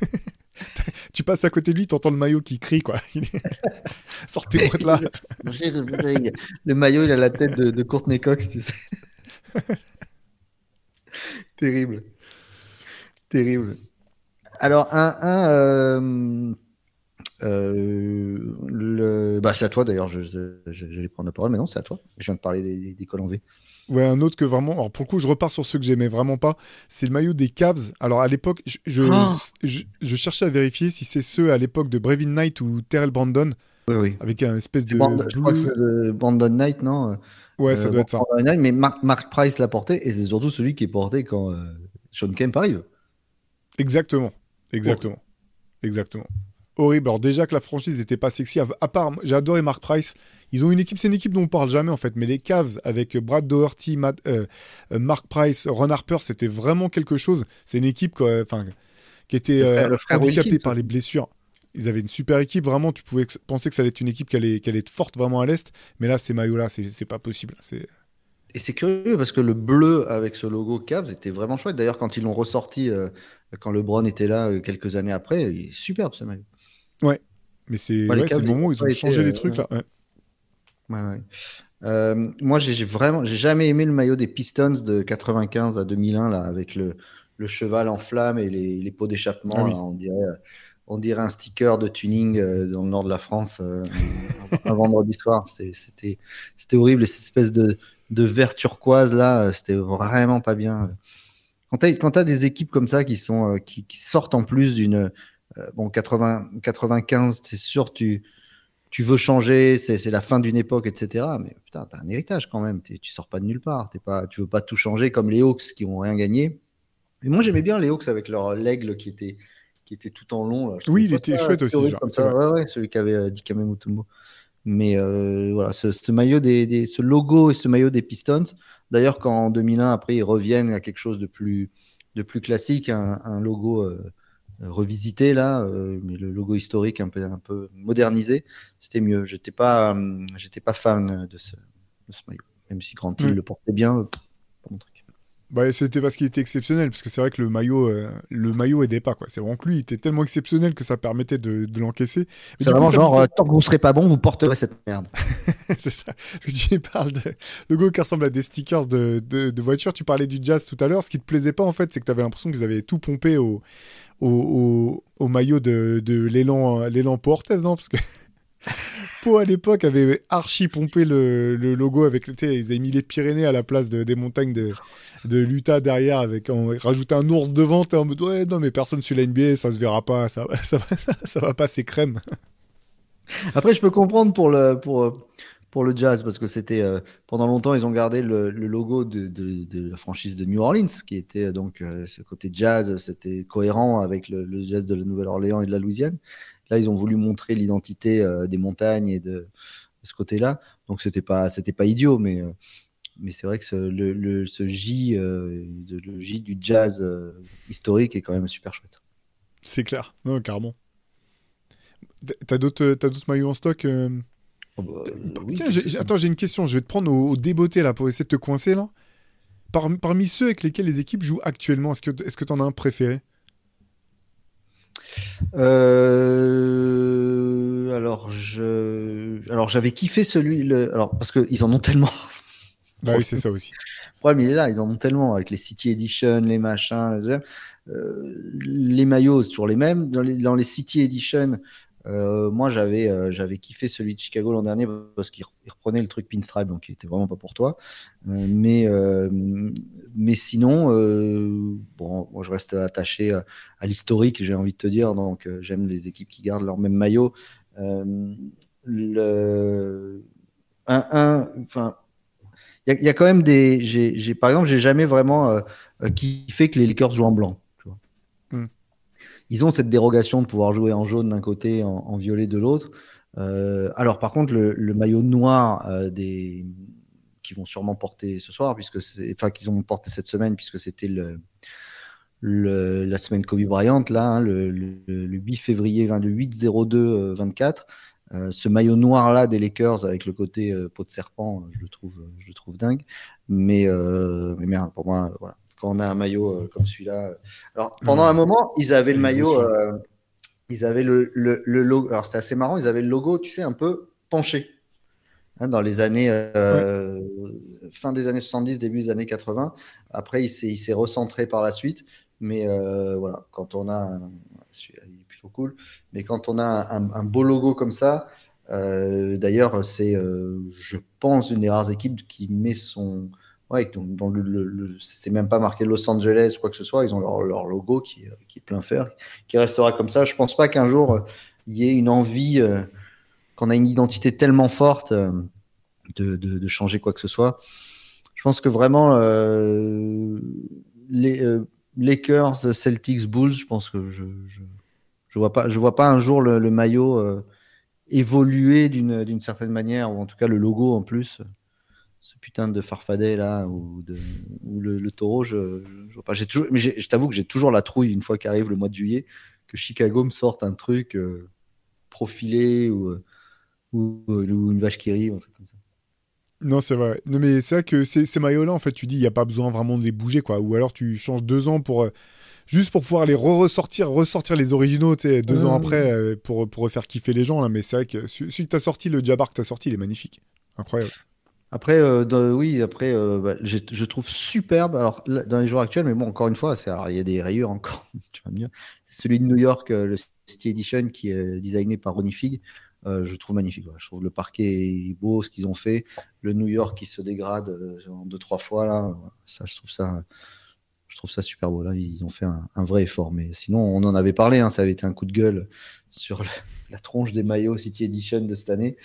(laughs) (laughs) tu passes à côté de lui, t'entends le maillot qui crie, quoi. (laughs) Sortez-moi de là. le maillot, il a la tête de, Courtney Cox. (laughs) Terrible. Terrible. Alors, un. euh, euh, bah, c'est à toi d'ailleurs, je, vais prendre la parole, mais non, c'est à toi. Je viens de parler des, des cols en V. Ouais, un autre que vraiment. Alors pour le coup, je repars sur ceux que j'aimais vraiment pas. C'est le maillot des Cavs. Alors à l'époque, je, je, cherchais à vérifier si c'est ceux à l'époque de Brevin Knight ou Terrell Brandon. Oui, oui. Avec un espèce de. je crois que c'est Brandon Knight, non Ouais, ça doit être ça. Knight, mais Mark, Price l'a porté et c'est surtout celui qui est porté quand euh, Sean Kemp arrive. Exactement. Exactement. Exactement. Horrible. Alors déjà que la franchise n'était pas sexy, à part, j'ai adoré Mark Price. Ils ont une équipe, c'est une équipe dont on parle jamais en fait, mais les Cavs avec Brad Doherty, euh, euh, Mark Price, Ron Harper, c'était vraiment quelque chose. C'est une équipe enfin, qui était euh, handicapée par les blessures. Ils avaient une super équipe, vraiment. Tu pouvais penser que ça allait être une équipe qui allait, qui allait être forte vraiment à l'est, mais là, ces maillots-là, c'est pas possible. C'est et c'est curieux parce que le bleu avec ce logo Cavs était vraiment chouette. D'ailleurs, quand ils l'ont ressorti, quand LeBron était là quelques années après, il est superbe ce maillot. Ouais, mais c'est le moment où ils ont changé les trucs là. Ouais, Euh, moi, j'ai vraiment, j'ai jamais aimé le maillot des Pistons de 95 à 2001 là, avec le, le cheval en flamme et les, les pots d'échappement. Ah oui. là, On dirait, euh, on dirait un sticker de tuning euh, dans le nord de la France euh, un, (laughs) un vendredi soir. C'était, horrible et cette espèce de, de vert turquoise là, c'était vraiment pas bien. Quand quand t'as des équipes comme ça qui sont, qui, qui sortent en plus d'une, bon 80, 95, c'est sûr tu tu veux changer, c'est la fin d'une époque, etc. Mais putain, t'as un héritage quand même. Tu sors pas de nulle part. T'es pas, tu veux pas tout changer comme les Hawks qui ont rien gagné. Et moi, j'aimais bien les Hawks avec leur l'aigle qui était, qui était tout en long. Là. Oui, il était chouette si aussi, genre, Comme ça. Ouais, ouais, celui qui avait euh, Dikembe Mutombo. Mais euh, voilà, ce, ce maillot des, des- ce logo et ce maillot des Pistons. D'ailleurs, quand en 2001, après, ils reviennent à quelque chose de plus, de plus classique, un, un logo euh, revisité là, euh, mais le logo historique un peu, un peu modernisé, c'était mieux. J'étais pas, euh, j'étais pas fan de ce, de ce maillot, même si Grant Oui. le portait bien. euh. Bah, c'était parce qu'il était exceptionnel, parce que c'est vrai que le maillot, euh, le maillot aidait pas, quoi. C'est vraiment que lui, il était tellement exceptionnel que ça permettait de, de l'encaisser. C'est coup, vraiment genre, fait- euh, tant que vous serez pas bon, vous porterez cette merde. (laughs) c'est ça. Parce que tu parles de logo qui ressemble à des stickers de, de, de voitures. Tu parlais du jazz tout à l'heure. Ce qui te plaisait pas, en fait, c'est que tu avais l'impression qu'ils avaient tout pompé au, au, au, au maillot de, de l'élan, l'élan Pau Orthez, non? Parce que (laughs) Pau, à l'époque, avait archi pompé le, logo avec, ils avaient mis les Pyrénées à la place de, des montagnes de, de l'Utah derrière, avec, en rajouté un ours devant. T'es en mode, ouais, non, mais personne sur la NBA, ça se verra pas, ça, (laughs) ça, va, (laughs) va passer crème. Après, je peux comprendre pour le, pour, pour le jazz, parce que c'était euh, pendant longtemps, ils ont gardé le, logo de, la franchise de New Orleans, qui était euh, donc euh, ce côté jazz, c'était cohérent avec le jazz de la Nouvelle-Orléans et de la Louisiane. Là, ils ont voulu montrer l'identité euh, des montagnes et de, de ce côté-là. Donc, c'était pas, c'était pas idiot, mais, euh, mais c'est vrai que ce, le, le- ce J, euh, de- le J du jazz historique est quand même super chouette. C'est clair, non, carrément. T'as d'autres, t'as d'autres maillots en stock euh? Oh, bah, oui, Tiens, j'ai- j'ai- attends, j'ai une question. Je vais te prendre au, au débeauté là pour essayer de te coincer là. Par- parmi ceux avec lesquels les équipes jouent actuellement, est-ce que est-ce que t'en as un préféré? Euh, alors je, alors j'avais kiffé celui, le... alors parce que ils en ont tellement. (laughs) Bah oui, c'est ça aussi. Le problème il est là, ils en ont tellement avec les City Edition, les machins, les, euh, les maillots toujours les mêmes. Dans les, dans les City Edition, euh, moi j'avais euh, j'avais kiffé celui de Chicago l'an dernier parce qu'il il reprenait le truc pinstripe, donc il était vraiment pas pour toi. Euh, mais mais sinon, bon, je reste attaché à, l'historique, j'ai envie de te dire. Donc j'aime les équipes qui gardent leur même maillot. Le un, enfin, il y, a- quand même des. J'ai, j'ai- par exemple, j'ai jamais vraiment kiffé que les Lakers jouent en blanc. Hmm. Ils ont cette dérogation de pouvoir jouer en jaune d'un côté, en, en violet de l'autre. Euh, alors, par contre, le, maillot noir euh, des qui vont sûrement porter ce soir, puisque enfin, qu'ils ont porté cette semaine, puisque c'était le, la semaine Kobe Bryant, là, hein, le, le- le 8 février, 20, le 8-02-24. Euh, ce maillot noir là des Lakers avec le côté euh, peau de serpent, je le trouve, je le trouve dingue. Mais, euh, mais merde, pour moi, voilà. Quand on a un maillot euh, comme celui-là, alors pendant Mmh. un moment, ils avaient le maillot, euh, ils avaient le, le, le logo. Alors c'était assez marrant, ils avaient le logo, tu sais, un peu penché. Hein, dans les années euh, fin des années 70, début des années 80. Après, il s'est il s'est recentré par la suite. Mais euh, voilà, quand on a un, il est plutôt cool. Mais quand on a un, un beau logo comme ça, euh, d'ailleurs, c'est, je pense, une des rares équipes qui met son. Ouais, dont, dont le, c'est même pas marqué Los Angeles, quoi que ce soit. Ils ont leur, logo qui, est- qui est plein fer, qui restera comme ça. Je pense pas qu'un jour euh, il y ait une envie, euh, qu'on a une identité tellement forte euh, de, changer quoi que ce soit. Je pense que vraiment, euh, les euh, Lakers, Celtics, Bulls, je pense que je, vois pas, je vois pas un jour le, maillot euh, évoluer d'une certaine manière, ou en tout cas le logo en plus. Ce putain de farfadet là, ou, de, ou le, le taureau, je, je vois pas. J'ai toujours, mais je t'avoue que j'ai toujours la trouille une fois qu'arrive le mois de juillet que Chicago me sorte un truc euh, profilé ou, euh, ou, ou une vache qui rit, ou un truc comme ça. Non, c'est vrai. Non, mais c'est vrai que ces, ces maillots-là, en fait, tu dis, il n'y a pas besoin vraiment de les bouger, quoi. Ou alors tu changes deux ans pour. euh, juste pour pouvoir les re-ressortir, ressortir les originaux, tu deux Ouais, ans ouais. après, euh, pour, pour refaire kiffer les gens, là. Mais c'est vrai que celui que t'as sorti, le Jabbar que t'as sorti, il est magnifique. Incroyable. Après, euh, oui, après, euh, bah, je trouve superbe. Alors, dans les jours actuels, mais bon, encore une fois, il y a des rayures encore. (laughs) tu vas mieux. C'est celui de New York, euh, le City Edition, qui est designé par Ronnie Fig. je trouve magnifique. Je trouve le parquet beau, ce qu'ils ont fait. Le New York qui se dégrade en deux, trois fois, là. Ça, je trouve ça, je trouve ça super beau. Là, ils ont fait un, vrai effort. Mais sinon, on en avait parlé. Hein, ça avait été un coup de gueule sur (laughs) la tronche des maillots City Edition de cette année.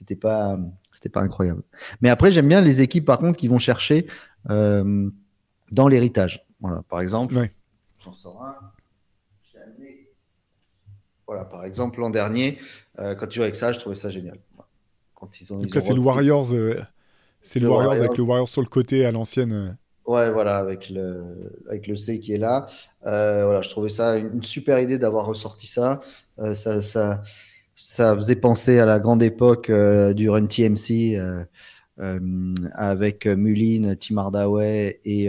C'était pas, c'était pas incroyable. Mais après, j'aime bien les équipes, par contre, qui vont chercher euh, dans l'héritage. Voilà, par exemple, j'en sors un. Voilà, par exemple, l'an dernier, euh, quand tu jouais avec ça, je trouvais ça génial. Quand ils ont, Donc là, c'est le Warriors, euh, c'est le, Warriors, avec le Warriors sur le côté à l'ancienne. Ouais, voilà, avec le, avec le C qui est là. voilà, je trouvais ça une, super idée d'avoir ressorti ça. ça, ça ça faisait penser à la grande époque euh, du Run TMC euh, euh, avec Mullin, Tim Hardaway et,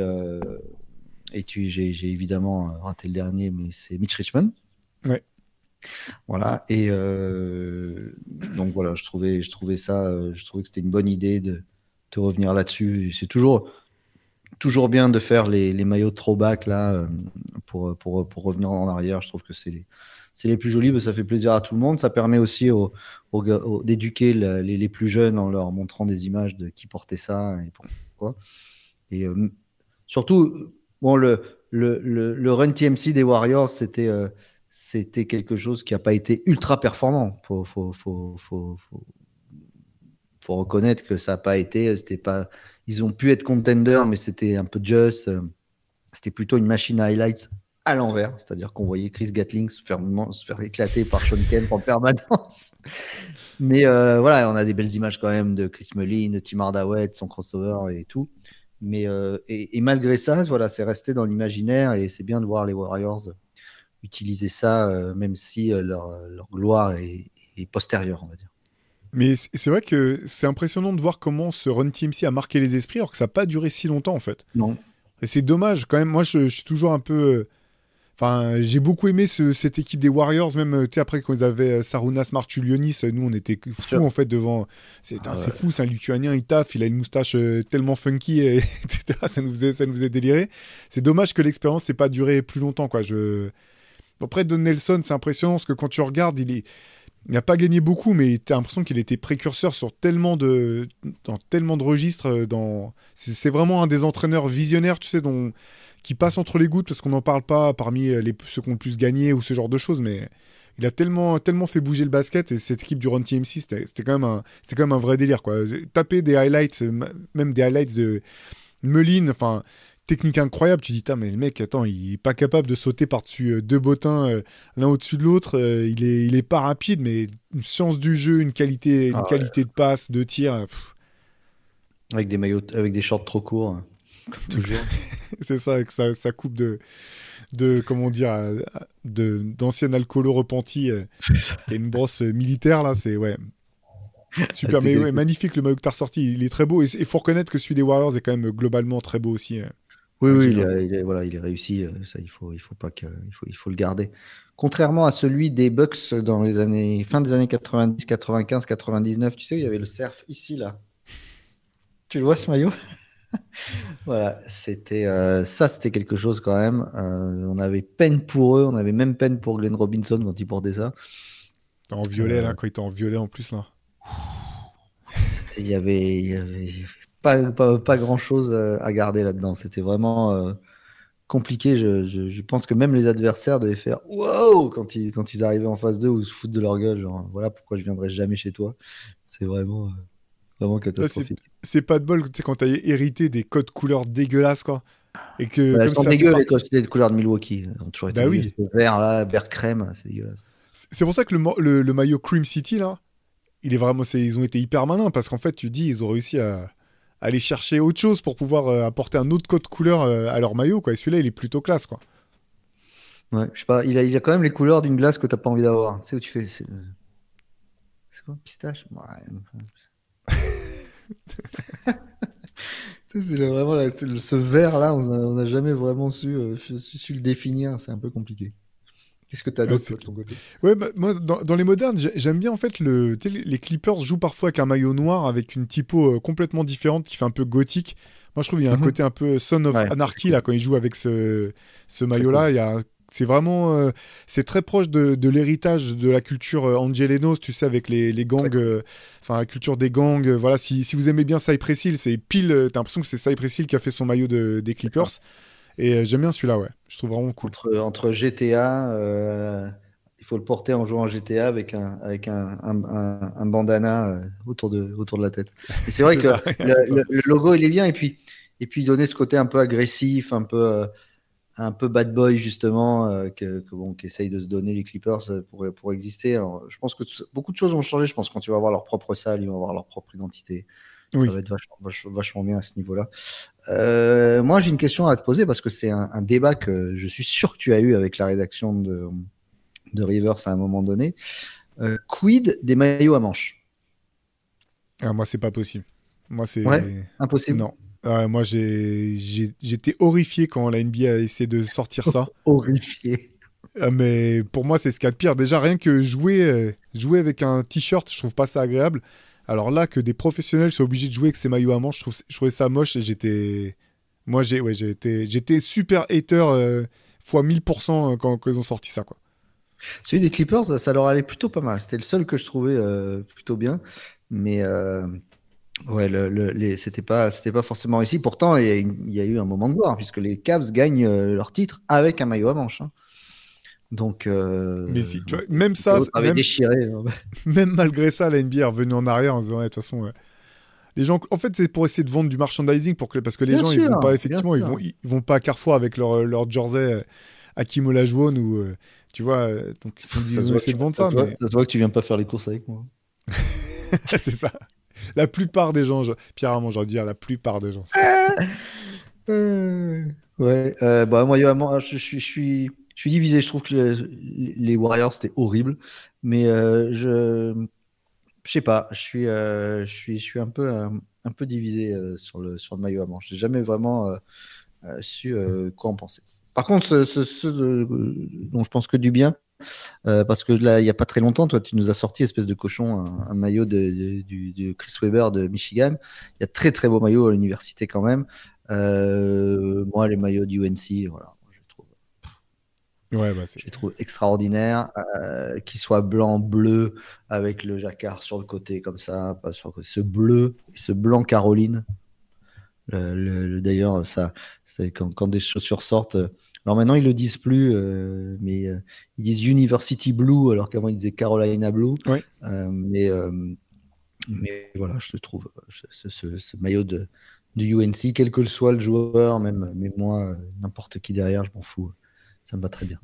et j'ai évidemment raté le dernier, mais c'est Mitch Richmond. Ouais. Voilà. Et donc voilà, je trouvais, je trouvais ça, je trouvais que c'était une bonne idée de, de revenir là-dessus. C'est toujours, toujours bien de faire les, les maillots de throwback là pour, pour, pour, revenir en arrière. Je trouve que c'est les, c'est les plus jolis, ça fait plaisir à tout le monde. Ça permet aussi d'éduquer les, plus jeunes en leur montrant des images de qui portait ça et pourquoi. Et euh, surtout, bon, le, le, run TMC des Warriors, c'était euh, c'était quelque chose qui n'a pas été ultra performant. Faut, faut, faut, faut, faut reconnaître que ça n'a pas été. Pas. Ils ont pu être contenders, mais c'était un peu juste. C'était plutôt une machine à highlights à l'envers, c'est-à-dire qu'on voyait Chris Gatling se faire, se faire éclater par Sean Kemp en permanence. (laughs) Mais euh, voilà, on a des belles images quand même de Chris Mullin, de Tim Hardaway, de son crossover et tout. Mais euh, et, malgré ça, voilà, c'est resté dans l'imaginaire et c'est bien de voir les Warriors utiliser ça, euh, même si leur, gloire est, postérieure, on va dire. Mais c'est vrai que c'est impressionnant de voir comment ce Run TMC a marqué les esprits, alors que ça n'a pas duré si longtemps en fait. Non. Et c'est dommage quand même. Moi, je suis toujours un peu Enfin, j'ai beaucoup aimé cette équipe des Warriors, même euh, après quand ils avaient euh, Sarunas Martulionis, euh, nous on était fous en fait devant. C'est ah fou, c'est un Lituanien, il taffe, il a une moustache tellement funky, et, (laughs) etc. Ça nous faisait, ça nous faisait délirer. C'est dommage que l'expérience n'ait pas duré plus longtemps, quoi. Je... Après, Don Nelson, c'est impressionnant parce que quand tu regardes, il est. Il n'a pas gagné beaucoup, mais tu as l'impression qu'il était précurseur sur tellement de, dans tellement de registres. Dans... C'est vraiment un des entraîneurs visionnaires, tu sais, dont qui passe entre les gouttes parce qu'on n'en parle pas parmi euh, ceux qui ont le plus gagné ou ce genre de choses, mais il a tellement, tellement fait bouger le basket et cette équipe du Run TMC, c'était quand, même un, quand même un vrai délire. Quoi. Taper des highlights, euh, même des highlights de Meline, enfin, technique incroyable. Tu dis, mais le mec, attends, il est pas capable de sauter par-dessus euh, deux bottins l'un au-dessus de l'autre. il, est, il est pas rapide, mais une science du jeu, une qualité, une ah qualité de passe, de tir. Avec des maillots, avec des shorts trop courts. Hein. (laughs) c'est ça, avec sa, coupe de, de comment dire, euh, de d'ancien alcoolo repenti, euh, (laughs) et une brosse militaire là, c'est ouais. Super, ah, mais magnifique le maillot que tu as ressorti, il est très beau et il faut reconnaître que celui des Warriors est quand même globalement très beau aussi. Euh, oui, oui, il, est, voilà, il est réussi, ça il faut, il faut pas que, il faut, il faut le garder. Contrairement à celui des Bucks dans les années, fin des années 90, 95, 99, tu sais, il y avait le surf ici là. Tu le vois ce maillot? (laughs) Voilà, c'était euh, ça, c'était quelque chose quand même. Euh, on avait peine pour eux, on avait même peine pour Glenn Robinson quand il portait ça. En violet là, euh, quand il était en violet en plus là. Il y avait, y avait pas, pas, grand chose à garder là-dedans. C'était vraiment compliqué. Je, pense que même les adversaires devaient faire wow quand ils, quand ils arrivaient en phase 2 ou se foutent de leur gueule. Genre, voilà pourquoi je viendrai jamais chez toi. C'est vraiment. Vraiment catastrophique. C'est pas de bol, tu quand t'as hérité des codes couleurs dégueulasses, quoi. Et que. Bah, sont dégueu les codes couleurs de Milwaukee. toujours bah oui. Vert, là, vert crème, c'est dégueulasse. C'est pour ça que le, le, maillot Cream City, là, il est vraiment. Ils ont été hyper malins parce qu'en fait, tu dis, ils ont réussi à, aller chercher autre chose pour pouvoir euh, apporter un autre code couleur euh, à leur maillot, quoi. Et celui-là, il est plutôt classe, quoi. Ouais, je sais pas, il a, il a quand même les couleurs d'une glace que t'as pas envie d'avoir. Sais où tu fais. C'est quoi, pistache? Ouais. (laughs) c'est vraiment ce verre là, on n'a jamais vraiment su, euh, su, le définir. C'est un peu compliqué. Qu'est-ce que tu as d'autre de ton côté? Ouais, bah, moi, dans, les modernes, j'aime bien en fait le. Les Clippers jouent parfois avec un maillot noir avec une typo complètement différente qui fait un peu gothique. Moi, je trouve qu'il y a un mhm. côté un peu Son of Anarchy là quand ils jouent avec ce, ce maillot-là. Il y a c'est vraiment, euh, c'est très proche de, de l'héritage de la culture euh, Angelenos, tu sais, avec les, les gangs, euh, enfin la culture des gangs. voilà, si, si, vous aimez bien Cypress Hill, c'est pile, t'as l'impression que c'est Cypress Hill qui a fait son maillot de, des Clippers. Et j'aime bien celui-là, ouais. Je trouve vraiment cool. Entre, entre GTA, il faut le porter en jouant GTA avec un, avec un, un, un bandana autour, de, autour de la tête. Et c'est vrai (laughs) que le, (laughs) le, logo, il est bien. Et puis, et puis donner ce côté un peu agressif, un peu un peu bad boy justement euh, que, bon qu'essayent de se donner les Clippers euh, pour, pour exister. Alors, je pense que beaucoup de choses vont changer. Je pense quand tu vas avoir leur propre salle, ils vont avoir leur propre identité. Ça va être vachement, bien à ce niveau-là. Euh, moi, j'ai une question à te poser parce que c'est un, débat que je suis sûr que tu as eu avec la rédaction de, de Rivers à un moment donné. quid des maillots à manches? Ah, Moi, c'est pas possible. Moi, c'est impossible? Non, moi, j'étais horrifié quand la NBA a essayé de sortir ça. (laughs) horrifié. Ah, mais pour moi, c'est ce qu'il y a de pire. Déjà, rien que jouer, euh, jouer avec un t-shirt, je trouve pas ça agréable. Alors là, que des professionnels soient obligés de jouer avec ces maillots à manches, je, trouve, trouvais ça moche et j'étais. Moi, ouais, j'étais super hater euh, fois 1000% euh, quand, ils ont sorti ça. Quoi. Celui des Clippers, ça, leur allait plutôt pas mal. C'était le seul que je trouvais plutôt bien. Mais. Ouais, le, le, c'était pas, c'était pas forcément réussi. Pourtant, il y, a, eu un moment de gloire puisque les Cavs gagnent euh, leur titre avec un maillot à manches. Hein. Donc, euh, mais si, tu vois, même ça, même, déchiré. Hein. (laughs) même malgré ça, la NBA est revenue en arrière en disant, de toute façon, les gens, en fait, c'est pour essayer de vendre du merchandising pour que, parce que les gens, ils vont pas effectivement, ils vont, ils vont pas à Carrefour avec leur, leur jersey à Kim Olajuwon ou, euh, tu vois, donc ils, ont essayé de vendre ça. mais... ça se voit que tu viens pas faire les courses avec moi. (laughs) c'est ça la plupart des gens, Pierre Armand, j'aurais dire la plupart des gens. Euh, (laughs) ouais, euh, bah, moi, je, je, suis, je suis divisé. Je trouve que les, Warriors, c'était horrible. Mais euh, je je sais pas, je suis, je suis, je suis un peu, un peu divisé sur, le, sur le maillot à manche. J'ai jamais vraiment su quoi en penser. Par contre, ce, dont je pense que du bien, euh, parce que là, il n'y a pas très longtemps, toi, tu nous as sorti, espèce de cochon, un, maillot de, du, Chris Weber de Michigan. Il y a très très beau maillot à l'université quand même. Euh, moi, les maillots du UNC, voilà, ouais, bah, je les trouve extraordinaires. Euh, qu'ils soient blanc, bleu, avec le jacquard sur le côté comme ça, pas sur ce bleu et ce blanc Caroline. D'ailleurs, ça, c'est quand, quand, des chaussures sortent alors maintenant, ils le disent plus, euh, mais euh, ils disent University Blue, alors qu'avant, ils disaient Carolina Blue. Euh, mais, mais voilà, je trouve ce, maillot de, de, UNC, quel que soit le joueur, même, mais moi, n'importe qui derrière, je m'en fous. Ça me va très bien.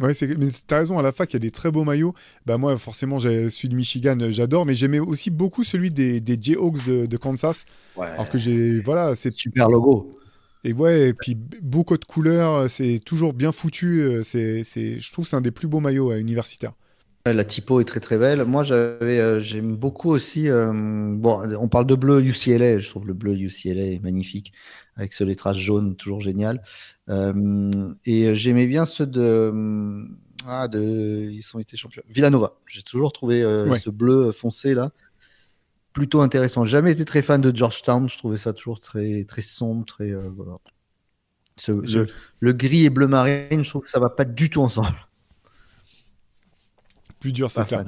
Ouais, mais t'as raison, à la fac, il y a des très beaux maillots. Bah, moi, forcément, celui de Michigan, j'adore, mais j'aimais aussi beaucoup celui des, des Jayhawks de, de Kansas. Ouais. Alors que j'ai. Voilà, c'est. Super logo. Et ouais, et puis beaucoup de couleurs, c'est toujours bien foutu. Euh, c'est, c'est, je trouve que c'est un des plus beaux maillots universitaires. La typo est très très belle. Moi, j'avais, euh, j'aime beaucoup aussi. Euh, bon, on parle de bleu UCLA. Je trouve le bleu UCLA est magnifique avec ce lettrage jaune, toujours génial. et j'aimais bien ceux de, ah, de, ils sont été champions. Villanova. J'ai toujours trouvé ce bleu foncé là plutôt intéressant. Jamais été très fan de Georgetown. Je trouvais ça toujours très, très sombre, très. Euh, voilà. le, gris et bleu marine, je trouve que ça va pas du tout ensemble. Plus dur, c'est clair.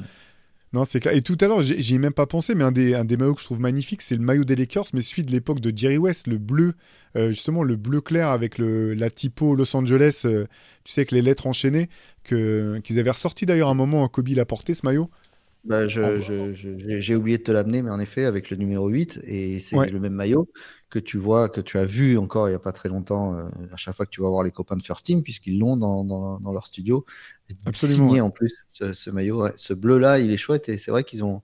Non, c'est clair. Et tout à l'heure, j'y ai même pas pensé, mais un des, un des maillots que je trouve magnifique, c'est le maillot des Lakers, mais celui de l'époque de Jerry West, le bleu, euh, justement, le bleu clair avec le, la typo Los Angeles, euh, tu sais, avec les lettres enchaînées, qu'ils avaient ressorti d'ailleurs un moment, Kobe l'a porté ce maillot. Bah, j'ai oublié de te l'amener, mais en effet, avec le numéro 8, et c'est le même maillot que tu vois, que tu as vu encore il n'y a pas très longtemps, euh, à chaque fois que tu vas voir les copains de First Team, puisqu'ils l'ont dans, dans, leur studio. Absolument. Signé en plus, ce, maillot. Ce bleu-là, il est chouette, et c'est vrai qu'ils ont.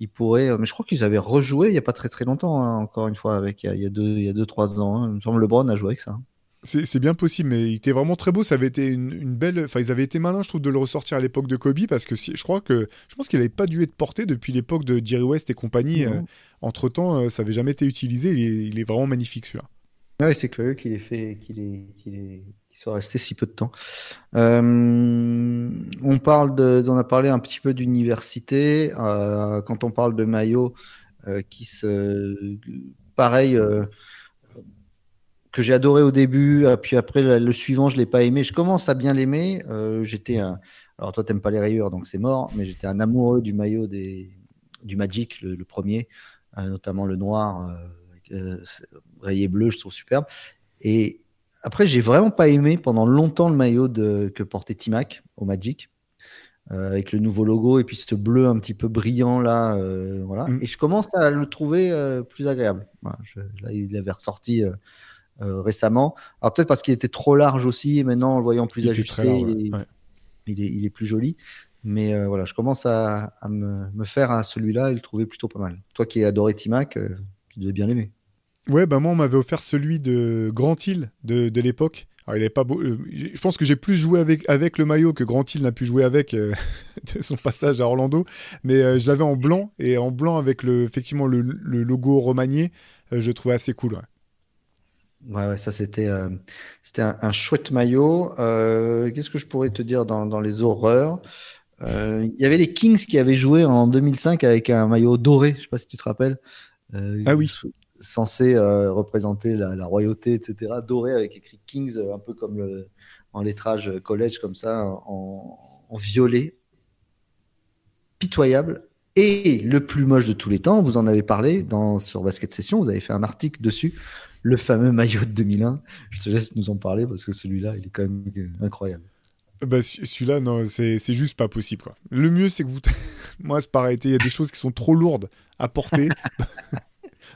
Ils pourraient, euh, mais je crois qu'ils avaient rejoué il n'y a pas très très longtemps, hein, encore une fois, avec il y a, il y a deux, il y a deux, trois ans. Hein. Il me semble LeBron a joué avec ça. Hein. C'est bien possible, mais il était vraiment très beau. Ça avait été une, belle. Enfin, ils avaient été malins, je trouve, de le ressortir à l'époque de Kobe, parce que je crois que je pense qu'il n'avait pas dû être porté depuis l'époque de Jerry West et compagnie. Euh, entre temps, euh, ça n'avait jamais été utilisé. Il est, vraiment magnifique celui-là. Oui, c'est curieux qu'il ait fait, qu'il ait, qu'il soit resté si peu de temps. on parle a parlé un petit peu d'université. quand on parle de maillot qui se, pareil que j'ai adoré au début, puis après le, suivant, je l'ai pas aimé. Je commence à bien l'aimer. j'étais alors toi, t'aimes pas les rayures, donc c'est mort. Mais j'étais un amoureux du maillot des, du Magic, le, premier, euh, notamment le noir, euh, euh, rayé bleu, je trouve superbe. Et après, j'ai vraiment pas aimé pendant longtemps le maillot de, que portait Timac au Magic. avec le nouveau logo et puis ce bleu un petit peu brillant là, voilà. Mm. Et je commence à le trouver plus agréable. là, il avait ressorti récemment. Alors peut-être parce qu'il était trop large aussi, et maintenant en le voyant plus ajusté, il est, plus joli. Mais euh, voilà, je commence à, me, faire à celui-là et le trouver plutôt pas mal. Toi qui as adoré Timac, euh, tu devais bien l'aimer. Ouais, bah moi, on m'avait offert celui de Grand Hill de, de l'époque. Alors, il est pas beau. Euh, je pense que j'ai plus joué avec, avec le maillot que Grand Hill n'a pu jouer avec (laughs) de son passage à Orlando. Mais je l'avais en blanc et en blanc avec le, effectivement le, logo remanié. je le trouvais assez cool. Ouais, ça c'était euh, c'était un, chouette maillot. Euh, qu'est-ce que je pourrais te dire dans, dans les horreurs? Euh, Il y avait les Kings qui avaient joué en 2005 avec un maillot doré, je sais pas si tu te rappelles. ah oui. Censé représenter la, royauté, etc. Doré avec écrit Kings, un peu comme le, en lettrage college comme ça, en, en violet. Pitoyable. Et le plus moche de tous les temps, vous en avez parlé dans, sur Basket Session, vous avez fait un article dessus le fameux (laughs) maillot de 2001. Je te laisse nous en parler parce que celui-là, il est quand même incroyable. Bah, celui-là, non, c'est juste pas possible. Quoi. Le mieux, c'est que vous. (laughs) Moi, c'est pareil, il y a des choses qui sont trop lourdes à porter. (laughs)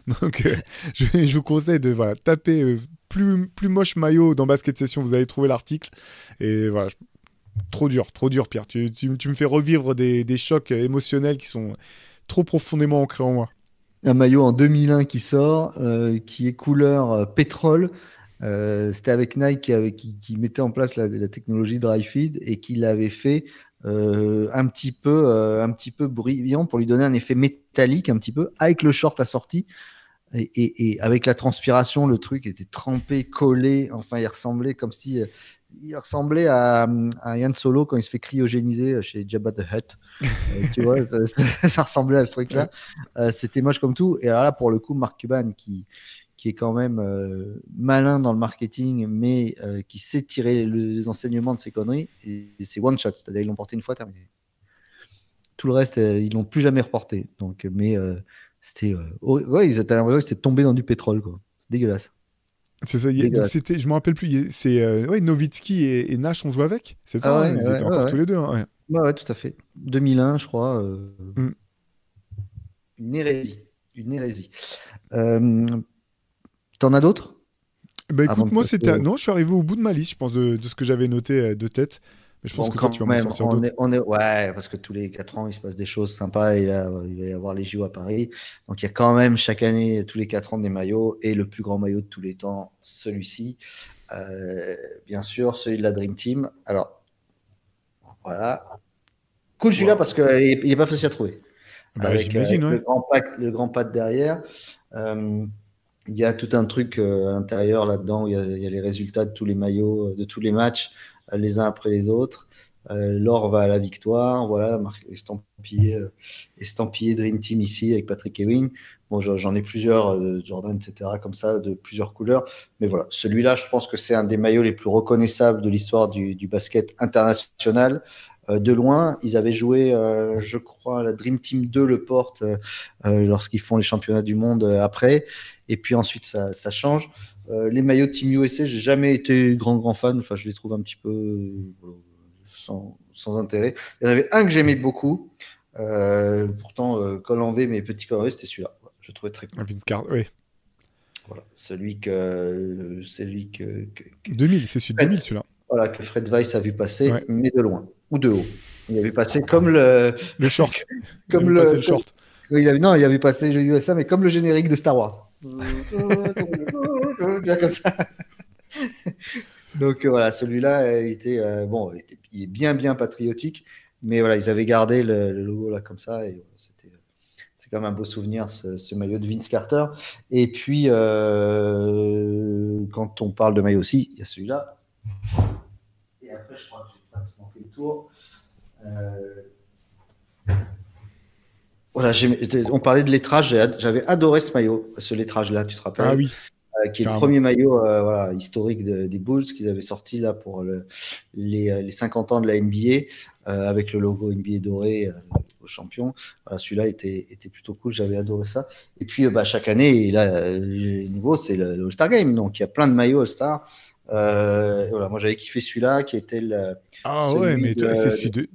(laughs) Donc, euh, je, vous conseille de voilà, taper euh, plus, plus moche maillot dans Basket Session, vous allez trouver l'article. Et voilà, trop dur, trop dur, Pierre. Tu, tu, me fais revivre des, des, chocs émotionnels qui sont trop profondément ancrés en moi un maillot en 2001 qui sort, euh, qui est couleur pétrole. C'était avec Nike qui, mettait en place la, technologie dry feed et qui l'avait fait un petit peu un petit peu brillant pour lui donner un effet métallique un petit peu avec le short assorti et, et avec la transpiration le truc était trempé collé enfin il ressemblait comme si il ressemblait à, à, Yann Solo quand il se fait cryogéniser chez Jabba the Hutt. Euh, tu vois, ça, (laughs) ressemblait à ce truc-là. Euh, c'était moche comme tout. Et alors là, pour le coup, Mark Cuban, qui, qui est quand même euh, malin dans le marketing, mais qui sait tirer les, enseignements de ses conneries, c'est one shot. C'est-à-dire, ils l'ont porté une fois, terminé. Tout le reste, ils l'ont plus jamais reporté. Donc, mais c'était. ouais, ils étaient l'impression qu'ils étaient tombés dans du pétrole, quoi. C'est dégueulasse. C'est ça. c'était, je me rappelle plus. C'est euh, ouais, Novitski et, Nash ont joué avec. C'est ça. Ah hein, ils étaient encore tous les deux. Hein, ouais. tout à fait. 2001, je crois. Euh, mm. Une hérésie. Une hérésie. Euh, t'en as d'autres? Bah écoute, moi c'était. Non, je suis arrivé au bout de ma liste, je pense, de, de ce que j'avais noté de tête. Mais je pense que toi, tu vas même, sortir on est, on est, Ouais, parce que tous les 4 ans, il se passe des choses sympas. Et là, il va y avoir les JO à Paris. Donc, il y a quand même chaque année, tous les 4 ans, des maillots. Et le plus grand maillot de tous les temps, celui-ci. Euh, bien sûr, celui de la Dream Team. Alors, voilà. Cool celui-là parce qu'il n'est pas facile à trouver. Bah, avec, euh, le, grand pack, le grand pad derrière. Euh, il y a tout un truc à l'intérieur là-dedans. Il, il, y a les résultats de tous les maillots, de tous les matchs les uns après les autres. Euh, L'or va à la victoire, voilà, estampillé, euh, estampillé Dream Team ici avec Patrick Ewing. Bon, j'en ai plusieurs, euh, Jordan, etc., comme ça, de plusieurs couleurs. Mais voilà, celui-là, je pense que c'est un des maillots les plus reconnaissables de l'histoire du, basket international. de loin, ils avaient joué, je crois, la Dream Team 2 le porte lorsqu'ils font les championnats du monde après. Et puis ensuite, ça change. Euh, les maillots de Team USA, j'ai jamais été grand grand fan. Enfin, je les trouve un petit peu euh, sans, intérêt. Il y en avait un que j'aimais beaucoup. Euh, pourtant, col en V, mais petit col en V, c'était celui-là. Je trouvais très cool. Vince Card, oui. Voilà, celui que, celui que, 2000, c'est celui de 2000 celui-là. Voilà, que Fred Weiss a vu passer, mais de loin ou de haut. Il a vu passer comme le. Le short. (laughs) comme le, le short. Il avait, non, il avait passé le USA, mais comme le générique de Star Wars. (laughs) comme ça. (laughs) Donc euh, voilà, celui-là euh, était euh, bon, il est bien bien patriotique, mais voilà, ils avaient gardé le, logo là comme ça et c'était c'est quand même un beau souvenir ce, maillot de Vince Carter. Et puis quand on parle de maillot aussi, il y a celui-là. Et après, je crois que j'ai pratiquement fait le tour. Voilà, on parlait de lettrage, j'avais adoré ce maillot, ce lettrage-là, tu te rappelles? Ah oui. Euh, qui est le premier maillot euh, voilà, historique des Bulls qu'ils avaient sorti là pour le, les, les, 50 ans de la NBA avec le logo NBA doré au champion. Voilà, celui-là était, était plutôt cool, j'avais adoré ça. Et puis bah, chaque année, là, nouveau, c'est le, All-Star Game, donc il y a plein de maillots All-Star. voilà, moi j'avais kiffé celui-là qui était le. Ah ouais, mais c'est celui de...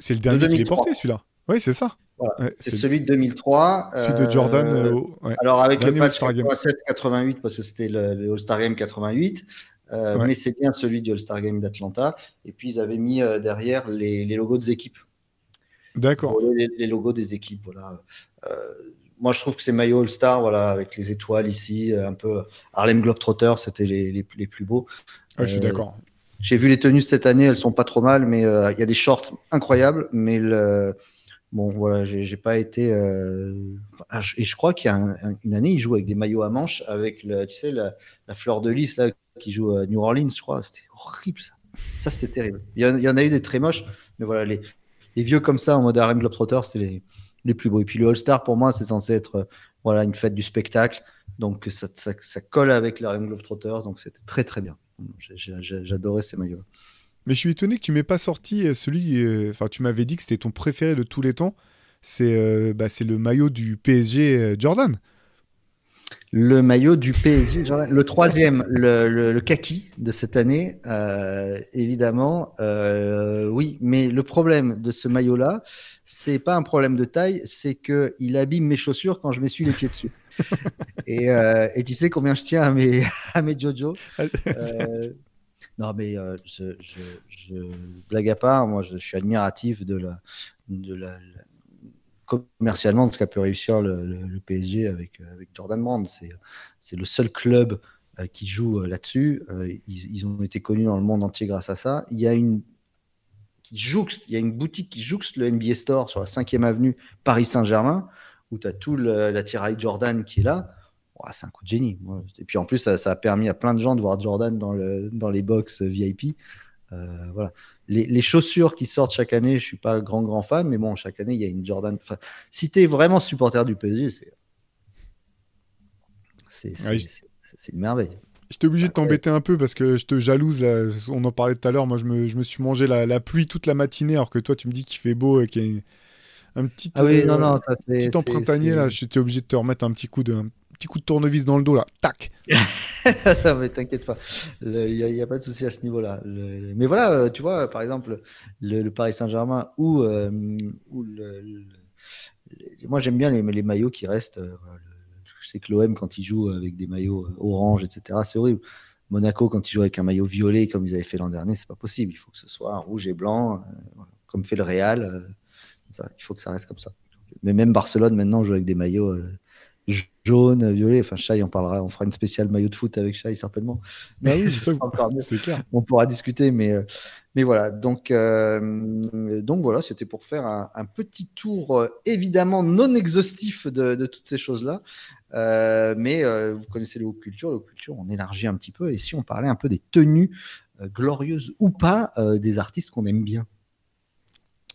C'est le dernier qui est porté, celui-là. Oui, c'est ça. C'est celui de 2003. Celui de Jordan. Euh, euh, alors, avec le patch 87-88, parce que c'était le, All-Star Game 88. Euh, mais c'est bien celui du All-Star Game d'Atlanta. Et puis, ils avaient mis derrière les, logos des équipes. D'accord. Les, logos des équipes, voilà. moi, je trouve que ces maillots All-Star, voilà, avec les étoiles ici, un peu Harlem Globetrotter, c'était les, plus beaux. je suis d'accord. J'ai vu les tenues cette année, elles sont pas trop mal, mais il y a des shorts incroyables, mais le, Bon, voilà, j'ai pas été. Euh, et je crois qu'il y a une année, il joue avec des maillots à manches, avec le, tu sais, la, fleur de lys là, qui joue à New Orleans, je crois. C'était horrible ça. Ça, c'était terrible. Il y, en, a eu des très moches, mais voilà, les, vieux comme ça en mode Harlem Globetrotter, c'est les, les plus beaux. Et puis le All-Star, pour moi, c'est censé être voilà, une fête du spectacle. Donc ça, ça, colle avec le Harlem Globetrotters, donc c'était très très bien. J'adorais ces maillots. Mais je suis étonné que tu m'aies pas sorti euh, celui. Euh, enfin, tu m'avais dit que c'était ton préféré de tous les temps. C'est euh, bah, le maillot du PSG Jordan. Le maillot du PSG Jordan. Le troisième, le, le, kaki de cette année, évidemment. oui, mais le problème de ce maillot-là, c'est pas un problème de taille, c'est que il abîme mes chaussures quand je m'essuie les pieds dessus. (laughs) et, et, tu sais combien je tiens à mes, (laughs) à mes Jojo. Non, mais euh, je, blague à part, moi je, suis admiratif commercialement de ce qu'a pu réussir le, PSG avec, avec Jordan Brand. C'est le seul club euh, qui joue euh, là-dessus. Ils, ont été connus dans le monde entier grâce à ça. Il y a une boutique qui jouxte le NBA Store sur la 5e avenue Paris Saint-Germain où tu as tout la tiraille Jordan qui est là c'est un coup de génie. Et puis en plus, ça, a permis à plein de gens de voir Jordan dans, le, dans les box VIP. Euh, voilà. Les, chaussures qui sortent chaque année, je suis pas grand grand fan, mais bon, chaque année il y a une Jordan. Enfin, si tu es vraiment supporter du PSG, c'est c'est une merveille. J'étais obligé de t'embêter un peu parce que je te jalouse. On en parlait tout à l'heure. Moi, je me, je me suis mangé la, pluie toute la matinée, alors que toi, tu me dis qu'il fait beau et qu'il y a un petit, ah oui, non, non, petit emprintanier là. J'étais obligé de te remettre un petit coup de, petit coup de tournevis dans le dos là, tac. (laughs) ça mais t'inquiète pas, il n'y a, pas de souci à ce niveau-là. Mais voilà, euh, tu vois, par exemple, le, Paris Saint-Germain ou, euh, moi j'aime bien les, maillots qui restent. Euh, je sais que l'OM quand il joue avec des maillots orange, etc., c'est horrible. Monaco quand il joue avec un maillot violet comme ils avaient fait l'an dernier, c'est pas possible. Il faut que ce soit rouge et blanc, comme fait le Real. il faut que ça reste comme ça. Mais même Barcelone maintenant joue avec des maillots jaune, violet. Enfin, Chai, on parlera, on fera une spéciale maillot de foot avec Chai certainement. Mais oui, (laughs) c'est clair. On pourra discuter, mais, euh, mais voilà. Donc, euh, donc voilà, c'était pour faire un, petit tour euh, évidemment non exhaustif de, toutes ces choses-là. mais vous connaissez les hautes cultures, les hautes cultures, on élargit un petit peu. Et si on parlait un peu des tenues glorieuses ou pas des artistes qu'on aime bien?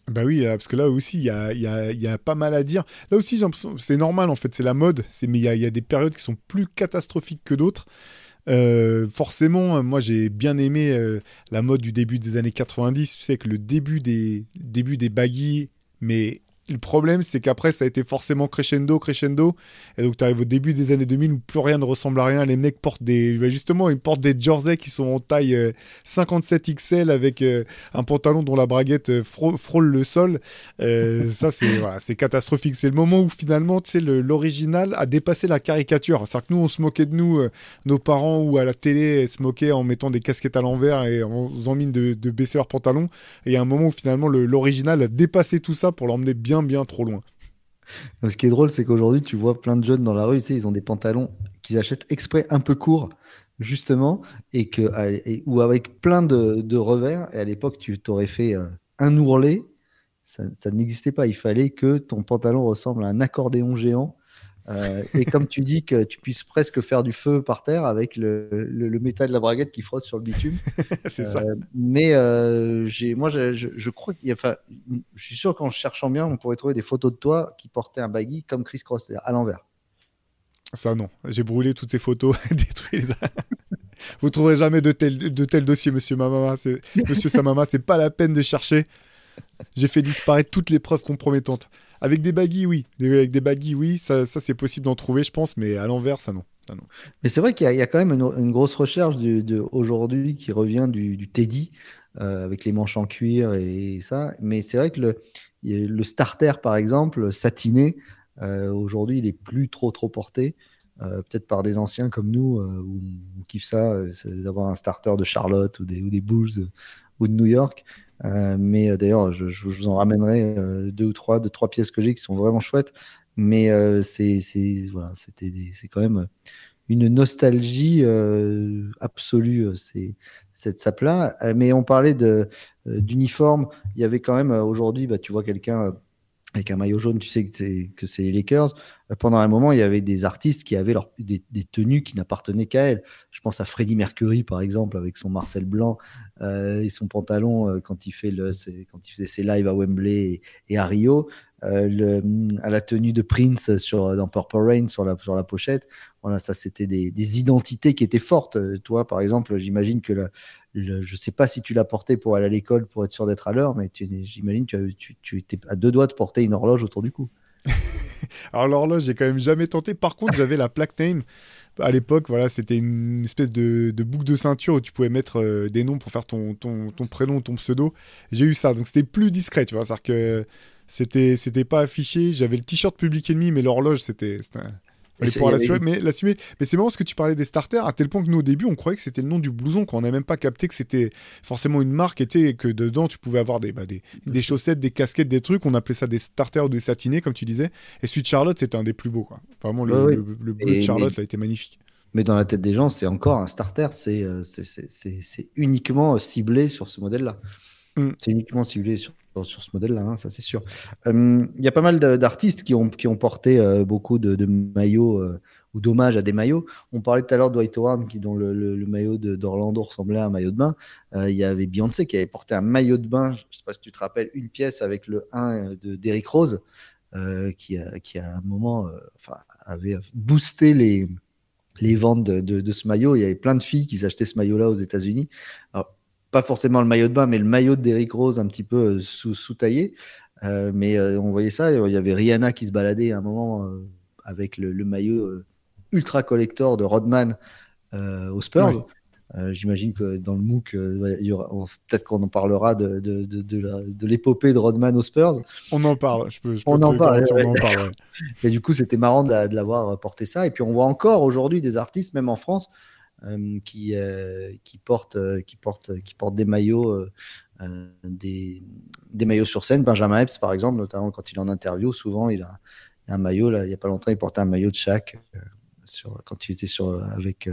Bah oui, euh, parce que là aussi, il y a, pas mal à dire. Là aussi, c'est normal, en fait, c'est la mode. Mais il y a, des périodes qui sont plus catastrophiques que d'autres. Euh, forcément, moi j'ai bien aimé euh, la mode du début des années 90. Tu sais que le début des, début des mais le problème, c'est qu'après, ça a été forcément crescendo, crescendo. Et donc, tu arrives au début des années 2000 où plus rien ne ressemble à rien. Les mecs portent des. Bah, justement, ils portent des jerseys qui sont en taille 57 euh, XL avec euh, un pantalon dont la braguette euh, frôle le sol. (laughs) ça, c'est voilà, catastrophique. C'est le moment où finalement, tu sais, l'original a dépassé la caricature. C'est-à-dire que nous, on se moquait de nous, nos parents ou à la télé se moquaient en mettant des casquettes à l'envers et en faisant mine de, de baisser leurs pantalons. Et il y a un moment où finalement, l'original a dépassé tout ça pour l'emmener bien bien, trop loin. Ce qui est drôle, c'est qu'aujourd'hui, tu vois plein de jeunes dans la rue, tu sais, ils ont des pantalons qu'ils achètent exprès un peu courts, justement, et que, ou avec plein de, revers. Et à l'époque, tu t'aurais fait euh, un ourlet, ça, n'existait pas. Il fallait que ton pantalon ressemble à un accordéon géant. Euh, et comme tu dis que tu puisses presque faire du feu par terre avec le, le, métal de la braguette qui frotte sur le bitume. (laughs) c'est ça. Euh, mais j'ai, moi, je, je, crois qu'il y a, enfin, je suis sûr qu'en cherchant bien, on pourrait trouver des photos de toi qui portaient un baggy comme Chris Cross, à l'envers. Ça, non. J'ai brûlé toutes ces photos, (laughs) détruit les... (laughs) Vous trouverez jamais de tels de tel dossiers, monsieur Mamama. Monsieur Samama, c'est pas la peine de chercher. J'ai fait disparaître toutes les preuves compromettantes. Avec des baguilles, oui. Avec des baguilles, oui. Ça, ça c'est possible d'en trouver, je pense, mais à l'envers, ça non. Mais c'est vrai qu'il y, a quand même une, grosse recherche de, aujourd'hui qui revient du, Teddy, euh, avec les manches en cuir et, ça. Mais c'est vrai que le, starter, par exemple, satiné, euh, aujourd'hui, il est plus trop trop porté. Euh, peut-être par des anciens comme nous, où on kiffe ça, d'avoir un starter de Charlotte ou des, ou des Bulls ou de New York. Mais d'ailleurs, je, vous en ramènerai deux ou trois, deux trois pièces que j'ai qui sont vraiment chouettes. Mais c'est voilà, quand même une nostalgie absolue, c'est cette sape-là. mais on parlait d'uniforme. Il y avait quand même aujourd'hui, bah, tu vois quelqu'un avec un maillot jaune, tu sais que c'est les Lakers. Euh, pendant un moment, il y avait des artistes qui avaient leur, des, tenues qui n'appartenaient qu'à elles. Je pense à Freddie Mercury, par exemple, avec son Marcel blanc euh, et son pantalon euh, quand, il faisait ses lives à Wembley et, à Rio. à la tenue de Prince sur, dans Purple Rain sur la, sur la pochette. Voilà, ça, c'était des, identités qui étaient fortes. Toi, par exemple, j'imagine que je ne sais pas si tu l'as porté pour aller à l'école pour être sûr d'être à l'heure, mais j'imagine que tu, tu, étais à deux doigts de porter une horloge autour du cou. (laughs) Alors l'horloge, j'ai quand même jamais tenté. Par contre, j'avais la plaque name. À l'époque, voilà, c'était une espèce de, boucle de ceinture où tu pouvais mettre euh, des noms pour faire ton, ton, ton prénom, ton pseudo. J'ai eu ça, donc c'était plus discret, tu vois. Que c'était, pas affiché. J'avais le t-shirt Public Enemy, mais l'horloge, c'était, mais, mais c'est marrant ce que tu parlais des starters, à tel point que nous, au début, on croyait que c'était le nom du blouson, qu'on n'a même pas capté que c'était forcément une marque, et que dedans, tu pouvais avoir des, bah, des, des, chaussettes, des casquettes, des trucs. On appelait ça des starters ou des satinés, comme tu disais. Et celui de Charlotte, c'était un des plus beaux. Quoi. Vraiment, le, bleu de Charlotte, a été magnifique. Mais dans la tête des gens, c'est encore un starter. C'est euh, uniquement ciblé sur ce modèle-là. Mm. C'est uniquement ciblé sur sur ce modèle-là, hein, ça c'est sûr. Il y a pas mal d'artistes qui ont, porté euh, beaucoup de, maillots euh, ou d'hommages à des maillots. On parlait tout à l'heure de Dwight Howard, qui, dont le, maillot d'Orlando ressemblait à un maillot de bain. Euh, il y avait Beyoncé qui avait porté un maillot de bain, je ne sais pas si tu te rappelles, une pièce avec le 1 de d'Eric Rose, qui, à un moment avait boosté les, les ventes de, de, ce maillot. Il y avait plein de filles qui s'achetaient ce maillot-là aux États-Unis. Alors, pas forcément le maillot de bain, mais le maillot d'Eric Rose un petit peu euh, sous-taillé. Euh, mais euh, on voyait ça, il y avait Rihanna qui se baladait à un moment avec le, maillot ultra collector de Rodman aux Spurs. J'imagine que dans le MOOC, peut-être qu'on en parlera de, de, de, l'épopée de Rodman aux Spurs. On en parle, je peux, on, en parle, on en parle. Et du coup, c'était marrant de, l'avoir porté ça. Et puis, on voit encore aujourd'hui des artistes, même en France, euh, qui, euh, qui, portent, euh, qui, portent, qui portent des maillots, des, des, maillots sur scène. Benjamin Epps, par exemple, notamment quand il est en interview, souvent il a un maillot. Là, il n'y a pas longtemps, il portait un maillot de chaque sur, quand il était sur, avec,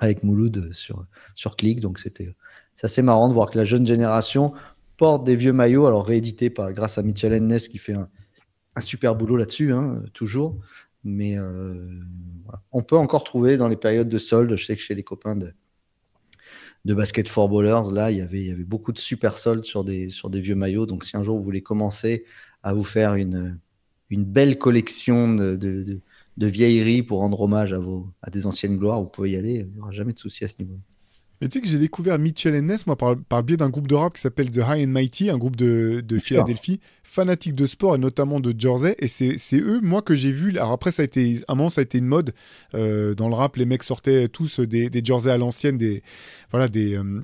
avec Mouloud sur, sur Click. Donc c'était assez marrant de voir que la jeune génération porte des vieux maillots, alors réédités par, grâce à Michel Ennes qui fait un, un super boulot là-dessus, hein, toujours. Mais on peut encore trouver dans les périodes de soldes, je sais que chez les copains de, Basket for Ballers, là, il y, avait, beaucoup de super soldes sur des, vieux maillots. Donc, si un jour vous voulez commencer à vous faire une, belle collection de, vieilleries pour rendre hommage à, vos, des anciennes gloires, vous pouvez y aller. Il n'y aura jamais de souci à ce niveau. Mais tu sais que j'ai découvert Mitchell Ness, moi, par, par, le biais d'un groupe de rap qui s'appelle The High and Mighty, un groupe de, de Philadelphie, fanatique de sport et notamment de Jersey. Et c'est eux, moi, que j'ai vu. Alors après, ça a été, un moment, ça a été une mode. Euh, dans le rap, les mecs sortaient tous des, des Jersey à l'ancienne, des, voilà, des, euh,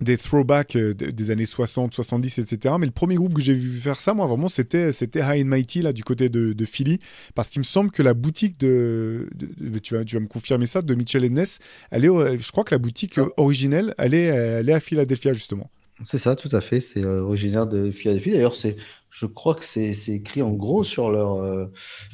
des throwbacks euh, des années 60, 70, etc. Mais le premier groupe que j'ai vu faire ça, moi, vraiment, c'était, c'était High and Mighty, là, du côté de, de Philly. Parce qu'il me semble que la boutique de, tu, vas, tu vas me confirmer ça, de Mitchell Ness, elle est, je crois que la boutique ah. originelle, elle est, elle est à Philadelphia, justement. C'est ça, tout à fait. C'est euh, originaire de Philadelphie. D'ailleurs, c'est, je crois que c'est, écrit en gros sur leur, euh,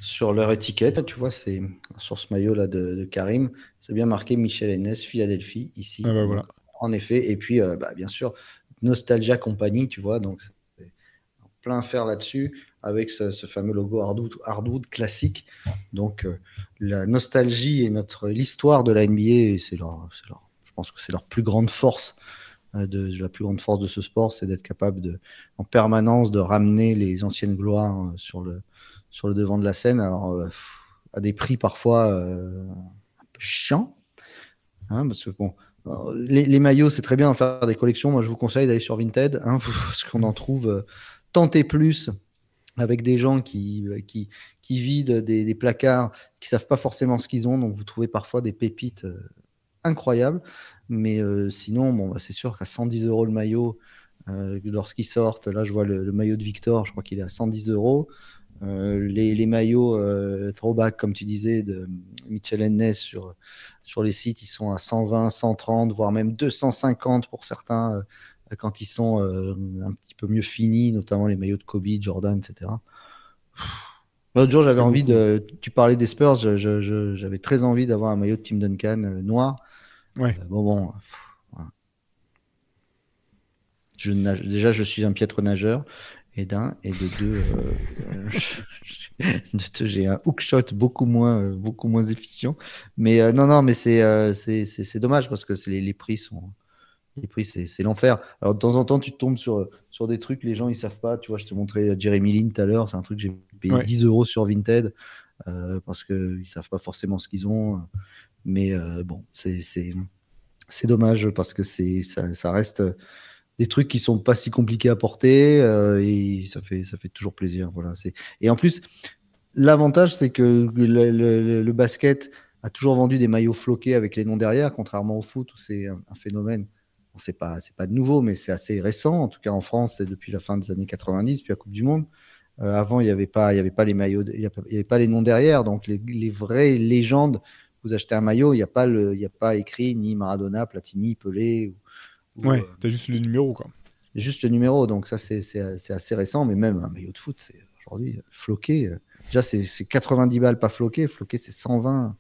sur leur étiquette. Tu vois, c'est sur ce maillot-là de, Karim. C'est bien marqué Michel Ness, Philadelphie, ici. Ah bah voilà en effet. Et puis, euh, bah, bien sûr, Nostalgia Compagnie, tu vois, donc c'est plein faire là-dessus. avec ce, fameux logo Hardwood, Hardwood classique. Donc la nostalgie et notre l'histoire de la NBA, c'est leur, je pense que c'est leur plus grande force. De, la plus grande force de ce sport, c'est d'être capable de, en permanence de ramener les anciennes gloires sur le, sur le devant de la scène. Alors, à des prix parfois un peu chiants, hein, parce que bon, les, maillots, c'est très bien de faire des collections. Moi, je vous conseille d'aller sur Vinted, hein, (laughs) parce qu'on en trouve euh, tant et plus avec des gens qui, euh, vident des, placards, qui savent pas forcément ce qu'ils ont. Donc, vous trouvez parfois des pépites euh, incroyables. Mais sinon, bon, bah, c'est sûr qu'à 110 euros le maillot, lorsqu'ils sortent, là, je vois le, maillot de Victor, je crois qu'il est à 110 euros. Les, maillots throwback, comme tu disais, de Mitchell Ness sur, sur les sites, ils sont à 120, 130, voire même 250 pour certains euh, quand ils sont euh, un petit peu mieux finis, notamment les maillots de Kobe, Jordan, etc. L'autre jour, j'avais envie de. Tu parlais des Spurs, j'avais très envie d'avoir un maillot de Tim Duncan euh, noir. Ouais. bon, bon. Je déjà, je suis un piètre nageur, et d'un, et (laughs) de deux, j'ai un hookshot beaucoup moins, euh, beaucoup moins efficient. Mais euh, non, non, mais euh, c'est c'est dommage parce que les, les prix sont. Les prix, c'est l'enfer. Alors, de temps en temps, tu tombes sur, sur des trucs, les gens, ils savent pas. Tu vois, je te montrais Jeremy Lin tout à l'heure. C'est un truc que j'ai payé 10 euros sur Vinted parce qu'ils savent pas forcément ce qu'ils ont. Mais bon, c'est dommage parce que ça, ça reste des trucs qui sont pas si compliqués à porter euh, et ça fait ça fait toujours plaisir. Voilà, c'est et en plus l'avantage c'est que le, basket a toujours vendu des maillots floqués avec les noms derrière, contrairement au foot où c'est un, phénomène. Bon, c'est pas c'est pas de nouveau, mais c'est assez récent. En tout cas en France, c'est depuis la fin des années 90, puis la Coupe du Monde. Euh, avant, il n'y avait pas il y avait pas les maillots, il y avait pas les noms derrière, donc les, les vraies légendes. Vous achetez un maillot, il n'y a pas le il y a pas écrit ni Maradona, Platini, Pelé. Ouais, euh, t'as juste le numéro, quoi. Juste le numéro, donc ça, c'est assez récent, mais même un maillot de foot, c'est aujourd'hui floqué. Euh, déjà, c'est 90 balles pas floqué, floqué, c'est 120.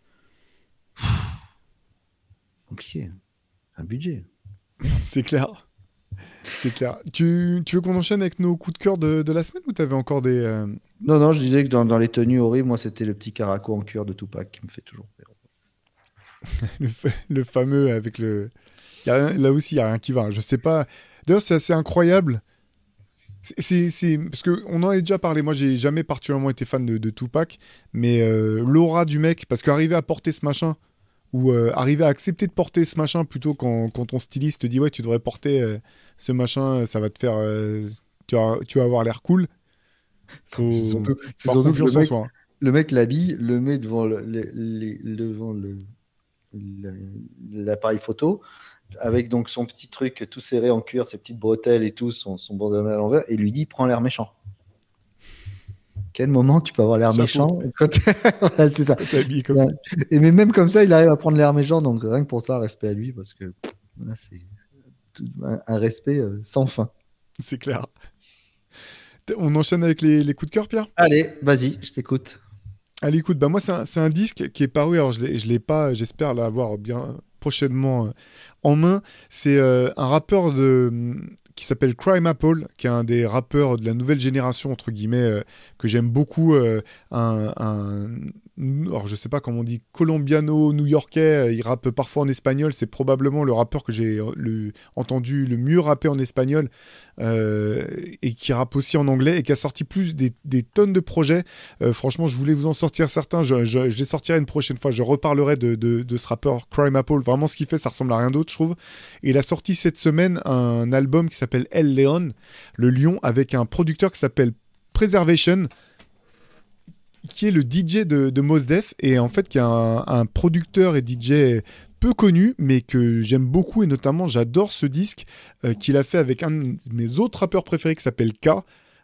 compliqué. Un budget. (laughs) C'est clair. C'est clair. Tu, tu veux qu'on enchaîne avec nos coups de cœur de, de la semaine ou t'avais encore des. Euh, non, non, je disais que dans, dans, les tenues horribles, moi, c'était le petit caraco en cuir de Tupac qui me fait toujours peur. (laughs) le, le, fameux avec le, là aussi, il n'y a rien qui va. Je sais pas. D'ailleurs, c'est assez incroyable. C'est parce que on en a déjà parlé. Moi, j'ai jamais particulièrement été fan de, Tupac, mais euh, l'aura du mec, parce qu'arriver à porter ce machin ou euh, arriver à accepter de porter ce machin plutôt quand, quand ton styliste te dit ouais, tu devrais porter euh, ce machin, ça va te faire, tu vas, tu vas avoir l'air cool. Faut surtout, surtout le mec, hein. le mec l'habille, le met devant le, devant le l'appareil photo avec donc son petit truc tout serré en cuir, ses petites bretelles et tout, son, son bandana à l'envers, et lui dit prends l'air méchant. Quel moment tu peux avoir l'air méchant (laughs) c'est ça. Et mais même comme ça, il arrive à prendre l'air méchant, donc rien que pour ça, respect à lui, parce que c'est un respect euh, sans fin. C'est clair. On enchaîne avec les, les coups de cœur, Pierre? Allez, vas-y, je t'écoute. Allez, écoute, bah moi, c'est un, un, disque qui est paru, alors je ne l'ai pas, j'espère l'avoir bien prochainement euh, en main. C'est euh, un rappeur de, qui s'appelle Crime Apple, qui est un des rappeurs de la nouvelle génération, entre guillemets, euh, que j'aime beaucoup. Alors je sais pas comment on dit, colombiano, new-yorkais, il rappe parfois en espagnol. C'est probablement le rappeur que j'ai entendu le mieux rapper en espagnol et qui rappe aussi en anglais et qui a sorti plus des, tonnes de projets. franchement, je voulais vous en sortir certains. Je, les sortirai une prochaine fois. Je reparlerai de ce rappeur Crime Apple Vraiment, ce qu'il fait, ça ressemble à rien d'autre, je trouve. Et il a sorti cette semaine un album qui s'appelle El Leon, le lion, avec un producteur qui s'appelle Preservation, qui est le DJ de, de Mos Def, et en fait, qui est un, producteur et DJ peu connu, mais que j'aime beaucoup, et notamment, j'adore ce disque euh, qu'il a fait avec un de mes autres rappeurs préférés qui s'appelle K.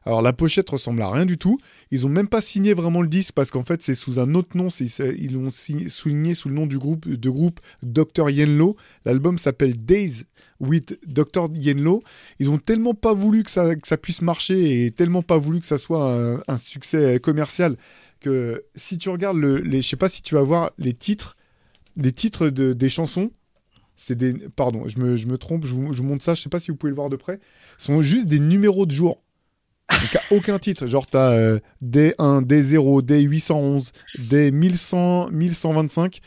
Alors la pochette ressemble à rien du tout. Ils ont même pas signé vraiment le disque parce qu'en fait c'est sous un autre nom. Ils l'ont souligné sous le nom du groupe de groupe Dr Yenlo. L'album s'appelle Days with Dr Yenlo. Ils ont tellement pas voulu que ça, ça puisse marcher et tellement pas voulu que ça soit un, succès commercial que si tu regardes le, les, je sais pas si tu vas voir les titres, les titres de, des chansons. C'est des, pardon, je me, je me trompe, je vous, montre ça, je sais pas si vous pouvez le voir de près. Sont juste des numéros de jour Donc, à aucun titre. Genre, t'as euh, D1, D0, D811, D1100, 1125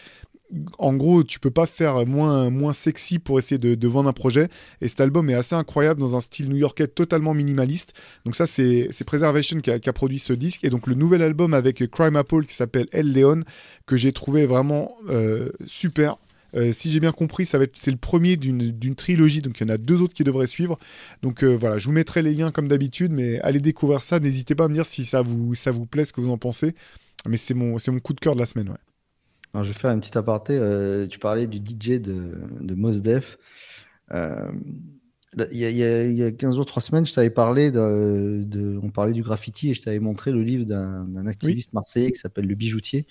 en gros, tu peux pas faire moins, moins sexy pour essayer de, vendre un projet. Et cet album est assez incroyable dans un style new-yorkais totalement minimaliste. Donc ça, c'est Preservation qui a, produit ce disque. Et donc le nouvel album avec Crime Apple qui s'appelle El Leon, que j'ai trouvé vraiment euh, super. Euh, si j'ai bien compris, ça c'est le premier d'une trilogie, donc il y en a deux autres qui devraient suivre. Donc euh, voilà, je vous mettrai les liens comme d'habitude, mais allez découvrir ça. N'hésitez pas à me dire si ça vous ça vous plaît, ce que vous en pensez. Mais c'est mon c'est mon coup de cœur de la semaine, ouais. Alors, je vais faire un petit aparté. Euh, tu parlais du DJ de, de Mos Def. Euh, il, y a, il, y a, 15 jours, 3 semaines, je t'avais parlé de, de, On parlait du graffiti et je t'avais montré le livre d'un activiste marseillais qui s'appelle Le Bijoutier.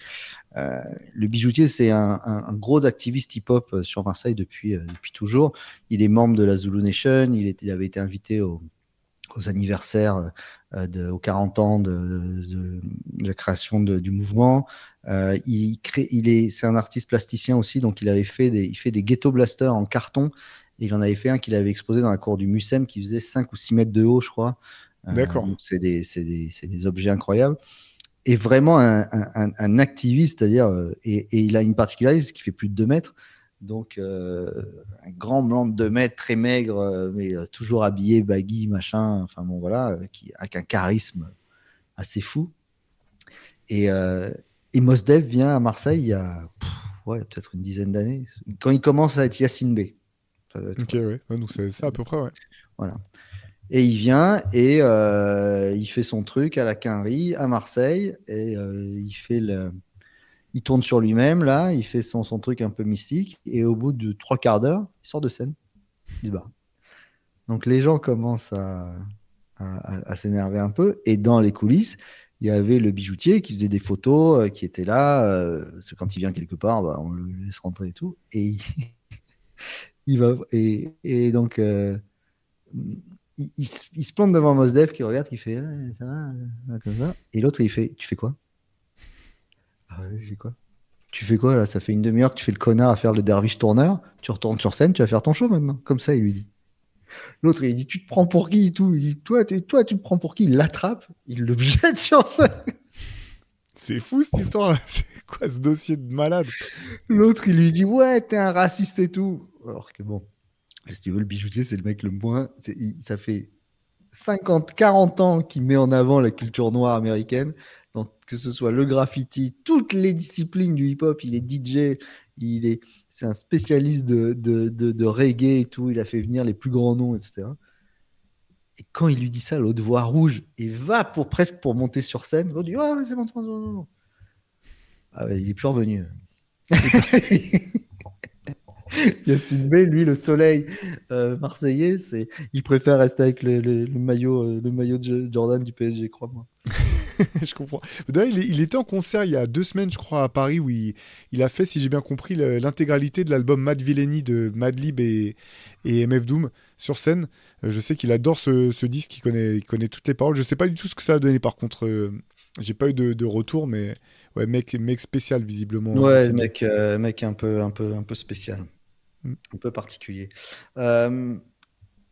Euh, le Bijoutier, c'est un, un, gros activiste hip-hop sur Marseille depuis, depuis toujours. Il est membre de la Zulu Nation. Il, est, il avait été invité au, aux anniversaires, de, aux 40 ans de, de, de la création du mouvement. Euh, il crée, il est, c'est un artiste plasticien aussi, donc il avait fait des, il fait des ghetto blasters en carton. Et il en avait fait un qu'il avait exposé dans la cour du Mucem qui faisait 5 ou 6 mètres de haut, je crois. Euh, D'accord. c'est des, des, des, objets incroyables. Et vraiment un, un, un activiste, c'est-à-dire, euh, et, et, il a une particularité, c'est qu'il fait plus de 2 mètres. Donc, euh, un grand blanc de 2 mètres, très maigre, mais toujours habillé, baggy, machin, enfin bon, voilà, qui, avec un charisme assez fou. Et, euh, et Mosdev vient à Marseille il y a ouais, peut-être une dizaine d'années, quand il commence à être Yacine B. Ok, ouais. donc c'est ça à peu près, ouais. Voilà. Et il vient et euh, il fait son truc à la quinri à Marseille et euh, il fait le, il tourne sur lui-même là, il fait son, truc un peu mystique et au bout de trois quarts d'heure, il sort de scène, il se barre. Donc les gens commencent à, s'énerver un peu et dans les coulisses, il y avait le bijoutier qui faisait des photos, euh, qui était là. Euh, quand il vient quelque part, bah, on le laisse rentrer et tout. Et il, (laughs) va et, donc euh, il, se plante devant Mosdev qui regarde, qui fait ah, ça va, comme ça. Et l'autre il fait tu fais quoi? Ah, fais quoi? Tu fais quoi là? Ça fait une demi-heure que tu fais le connard à faire le derviche tourneur. Tu retournes sur scène, tu vas faire ton show maintenant. Comme ça, il lui dit. L'autre, il dit Tu te prends pour qui tout? Il dit toi tu, toi, tu te prends pour qui? Il l'attrape, il le jette (laughs) sur scène. C'est fou cette histoire-là. (laughs) C'est quoi ce dossier de malade? L'autre, il lui dit Ouais, t'es un raciste et tout. Alors que bon, si tu veux, le bijoutier, c'est le mec le moins. ça fait 50, 40 ans qu'il met en avant la culture noire américaine. Que ce soit le graffiti, toutes les disciplines du hip-hop, il est DJ, il est, c'est un spécialiste de, de, de, reggae et tout. Il a fait venir les plus grands noms, etc. Et quand il lui dit ça, l'autre voix rouge, il va pour presque pour monter sur scène. Dit Ah, c'est bon, Ah, il est plus revenu. (laughs) Yacine B, lui, le soleil euh, marseillais, c'est, il préfère rester avec le, le, maillot, euh, le maillot de Jordan du PSG, crois-moi. (laughs) je comprends. D'ailleurs, il, était en concert il y a deux semaines, je crois, à Paris, où il, a fait, si j'ai bien compris, l'intégralité de l'album Mad Villainy de Madlib et, et MF Doom sur scène. Euh, je sais qu'il adore ce, disque, il connaît, connaît toutes les paroles. Je sais pas du tout ce que ça a donné, par contre. Euh, j'ai pas eu de, retour, mais ouais, mec, mec spécial, visiblement. Ouais, mec, euh, mec un peu, un peu, un peu spécial. Mm. Un peu particulier.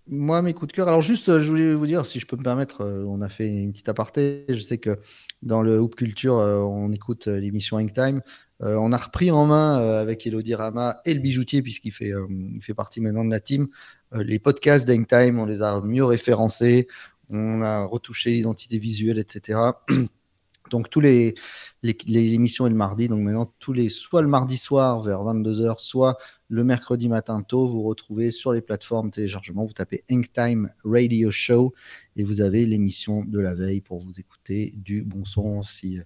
Moi, mes coups de cœur. Alors, juste, euh, je voulais vous dire, si je peux me permettre, euh, on a fait une petite aparté. Je sais que dans le Hoop Culture, euh, on écoute l'émission Hang Time. on a repris en main avec Elodie Rama et le bijoutier, puisqu'il fait, partie maintenant de la team. les podcasts d'Hang Time, on les a mieux référencés. On a retouché l'identité visuelle, etc. (clears throat) Donc tous les, les, l'émission est le mardi. Donc maintenant tous les soit le mardi soir vers 22h, soit le mercredi matin tôt, vous retrouvez sur les plateformes téléchargement, vous tapez Time Radio Show et vous avez l'émission de la veille pour vous écouter du bon son. Si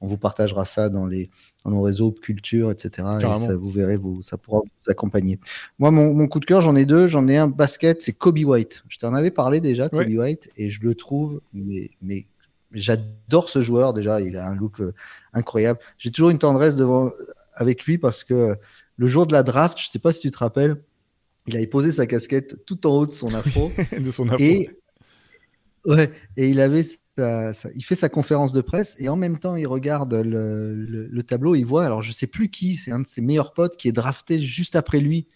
on vous partagera ça dans les dans nos réseaux culture, etc. Et ça, vous verrez, vous, ça pourra vous accompagner. Moi, mon, mon coup de cœur, j'en ai deux. J'en ai un basket, c'est Kobe White. Je t'en avais parlé déjà, Kobe White, et je le trouve mais, mais J'adore ce joueur déjà, il a un look euh, incroyable. J'ai toujours une tendresse devant avec lui parce que le jour de la draft, je sais pas si tu te rappelles, il avait posé sa casquette tout en haut de son afro. (laughs) de son afro. Et, ouais, et il avait il fait sa conférence de presse et en même temps il regarde le, le, tableau, il voit, alors je sais plus qui, c'est un de ses meilleurs potes qui est drafté juste après lui.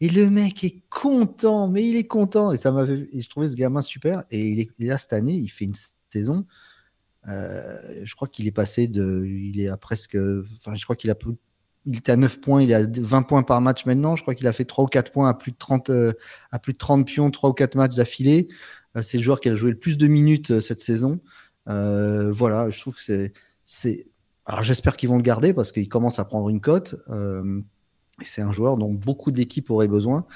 Et le mec est content, mais il est content. Et ça m'avait, je trouvais ce gamin super. Et il est, là cette année, il fait une saison. Je crois qu'il est passé de. Il est à presque. Enfin, je crois qu'il a. Il était à 9 points, il est à 20 points par match maintenant. Je crois qu'il a fait 3 ou 4 points à plus de 30, à plus de 30 pions, 3 ou 4 matchs d'affilée. c'est le joueur qui a joué le plus de minutes cette saison. voilà, je trouve que c'est. c'est... Alors j'espère qu'ils vont le garder parce qu'il commence à prendre une cote. c'est un joueur dont beaucoup d'équipes auraient besoin.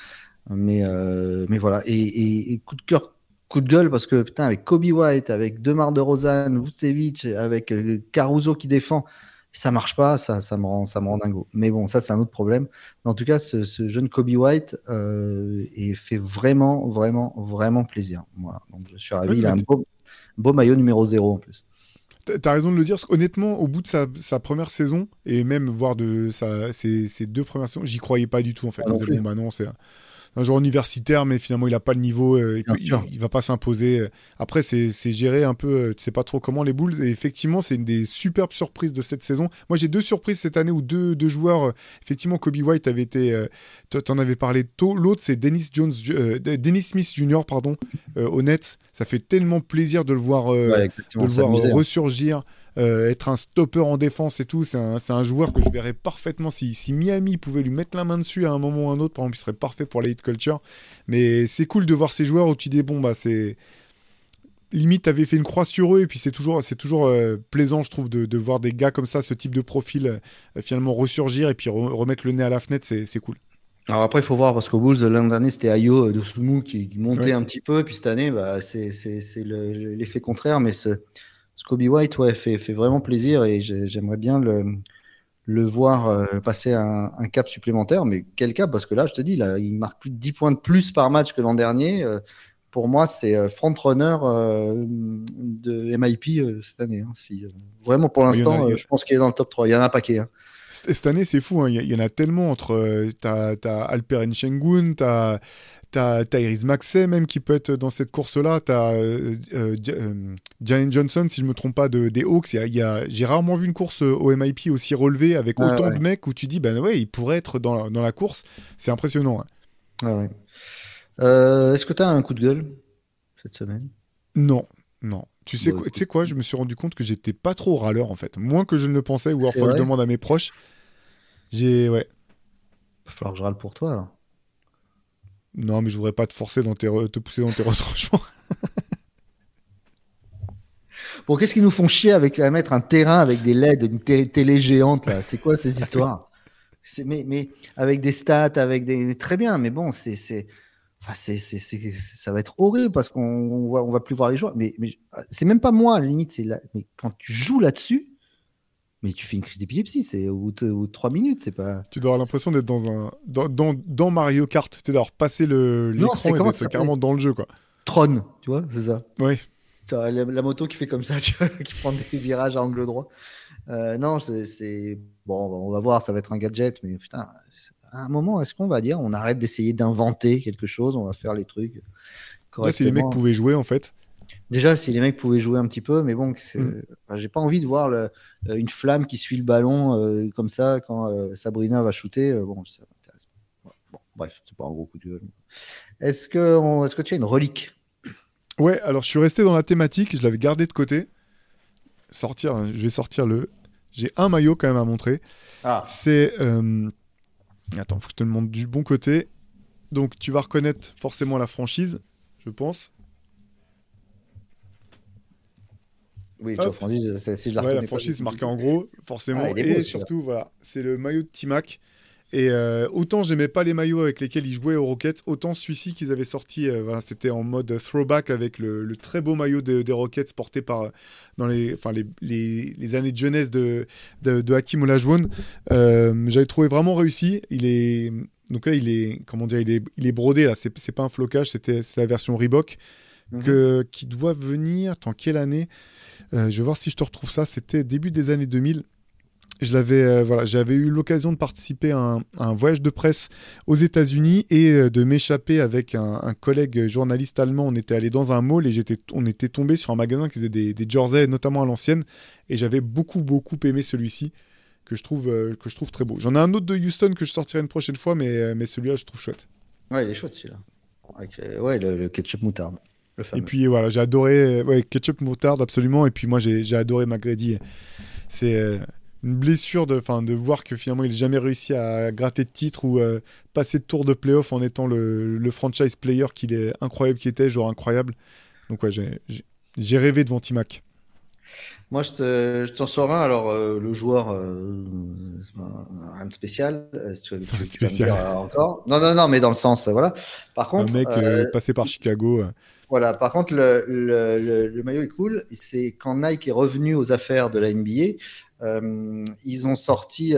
Mais, euh, mais voilà. Et, coup de cœur, coup de gueule, parce que putain, avec Kobe White, avec Demar de Rosanne, Vucevic, avec euh, Caruso qui défend, ça marche pas, ça, ça, me rend, ça me rend dingo. Mais bon, ça, c'est un autre problème. Mais en tout cas, ce, jeune Kobe White euh, fait vraiment, vraiment, vraiment plaisir. Voilà. Donc, je suis ravi. il a un beau, beau maillot numéro 0 en plus. T'as raison de le dire, honnêtement, au bout de sa, sa, première saison, et même voir de sa, ses, ses deux premières saisons, j'y croyais pas du tout en fait. Ah bon, bah non, c'est un joueur universitaire, mais finalement, il n'a pas le niveau, euh, il, ne va pas s'imposer. Après, c'est géré un peu, euh, tu sais pas trop comment les Bulls. Et effectivement, c'est une des superbes surprises de cette saison. Moi, j'ai deux surprises cette année où deux, deux joueurs, euh, effectivement, Kobe White avait été, tu en avais parlé tôt. L'autre, c'est Dennis Jones, Dennis Smith Jr. pardon, au Nets. Ça fait tellement plaisir de le voir, de le voir ressurgir. Euh, être un stopper en défense et tout. C'est un, un, joueur que je verrais parfaitement. Si, si, Miami pouvait lui mettre la main dessus à un moment ou à un autre, par exemple, il serait parfait pour la hit culture. Mais c'est cool de voir ces joueurs où tu dis, bon, bah, c'est. Limite, t'avais fait une croix sur eux, et puis c'est toujours, c'est toujours euh, plaisant, je trouve, de, de, voir des gars comme ça, ce type de profil, euh, finalement ressurgir et puis remettre le nez à la fenêtre, c'est cool. Alors après, il faut voir, parce qu'au Bulls, l'an dernier, c'était Ayo de qui, montait un petit peu, et puis cette année, bah, c'est l'effet contraire, mais ce, Scobie White ouais, fait, fait vraiment plaisir et j'aimerais bien le, le voir euh, passer un, un, cap supplémentaire. Mais quel cap Parce que là, je te dis, là, il marque plus de 10 points de plus par match que l'an dernier. Euh, pour moi, c'est euh, front-runner de MIP cette année. Hein, si, vraiment, pour l'instant, je pense qu'il est dans le top 3. Il y en a un paquet. Hein. Cette année, c'est fou. Hein. Il, y, en a tellement entre. T'as as Alperen Shengun, t'as T'as Tyrese Maxey même qui peut être dans cette course-là. T'as euh, euh, euh Johnson, si je me trompe pas, de, des Hawks. Y a, J'ai rarement vu une course euh, au MIP aussi relevée avec ah autant de mecs où tu dis, ben ouais, il pourrait être dans la, dans la course. C'est impressionnant. Hein. Ah ouais. Est-ce que tu as un coup de gueule cette semaine? Non, non. Tu sais, quoi, tu sais quoi Je me suis rendu compte que j'étais pas trop râleur en fait. Moins que je ne le pensais, ou alors que je demande à mes proches. J'ai. Ouais. Il va falloir que je râle pour toi alors. Non, mais je voudrais pas te forcer dans tes te pousser dans tes (laughs) retranchements. bon, qu'est-ce qu'ils nous font chier avec à mettre un terrain avec des LED, une télé géante là? C'est quoi ces histoires? Mais, mais avec des stats, avec des très bien, mais bon, c'est c'est enfin, ça va être horrible parce qu'on on va on va plus voir les joueurs. Mais, mais c'est même pas moi, à la limite, mais quand tu joues là-dessus, mais tu fais une crise d'épilepsie, c'est ou, ou trois minutes, c'est pas. Tu dois avoir l'impression d'être dans un dans, dans, dans, Mario Kart, tu d'avoir passé le l'écran et d'être carrément dans le jeu quoi. Tron, tu vois, c'est ça. Oui. La, la, moto qui fait comme ça, (laughs) tu vois, qui prend des virages à angle droit. Euh, non, c'est bon, on va voir, ça va être un gadget, mais putain, à un moment, est-ce qu'on va dire, on arrête d'essayer d'inventer quelque chose, on va faire les trucs. Là, si les mecs pouvaient jouer en fait. Déjà, si les mecs pouvaient jouer un petit peu, mais bon, mm. j'ai pas envie de voir le, euh, une flamme qui suit le ballon euh, comme ça quand euh, Sabrina va shooter. bon, ça bon, bref, c'est pas un gros coup de gueule. Est-ce que, est-ce que tu as une relique? Ouais, alors je suis resté dans la thématique, je l'avais gardé de côté. Sortir, hein, je vais sortir le. J'ai un maillot quand même à montrer. Ah. C'est. Attends, faut que je te le montre du bon côté. Donc tu vas reconnaître forcément la franchise, je pense. Oui, la franchise, si je la, ouais, la franchise marquée en gros, forcément. Ah, et surtout, voilà, c'est le maillot de Timac. Et euh, autant j'aimais pas les maillots avec lesquels ils jouaient aux Rockets, autant celui-ci qu'ils avaient sorti, euh, voilà, c'était en mode throwback avec le, très beau maillot des Rockets porté par euh, dans les, enfin les, les, années de jeunesse de, de, de Hakim Olajuwon. J'avais trouvé vraiment réussi. Il est donc là il est comment dire, il est, il est brodé là. C'est pas un flocage, c'était la version Reebok mhm. que, qui doit venir. Tant quelle année euh, je vais voir si je te retrouve ça. C'était début des années 2000. Je l'avais, euh, voilà, j'avais eu l'occasion de participer à un, voyage de presse aux États-Unis et euh, de m'échapper avec un, collègue journaliste allemand. On était allé dans un mall et j'étais, on était tombé sur un magasin qui faisait des, des jerseys, notamment à l'ancienne. Et j'avais beaucoup, beaucoup aimé celui-ci que je trouve, que je trouve très beau. J'en ai un autre de Houston que je sortirai une prochaine fois, mais, mais celui-là, je trouve chouette. Ouais, il est chouette celui-là. ouais, le, ketchup moutarde. Et puis voilà, j'ai adoré ouais, ketchup moutarde absolument. Et puis moi j'ai adoré McGrady. C'est euh, une blessure de, fin, de voir que finalement il n'a jamais réussi à gratter de titre ou euh, passer de tour de playoff en étant le, le franchise player qu'il est incroyable qui était, joueur incroyable. Donc ouais, j'ai rêvé devant Timac. Moi, je t'en sors un. Alors, euh, le joueur, euh, rien de spécial. Euh, tu, spécial. encore. Non, non, non, mais dans le sens, voilà. Par contre, un mec passé par Chicago. Voilà. Par contre, le, le, le, maillot est cool. C'est quand Nike est revenu aux affaires de la NBA, ils ont sorti.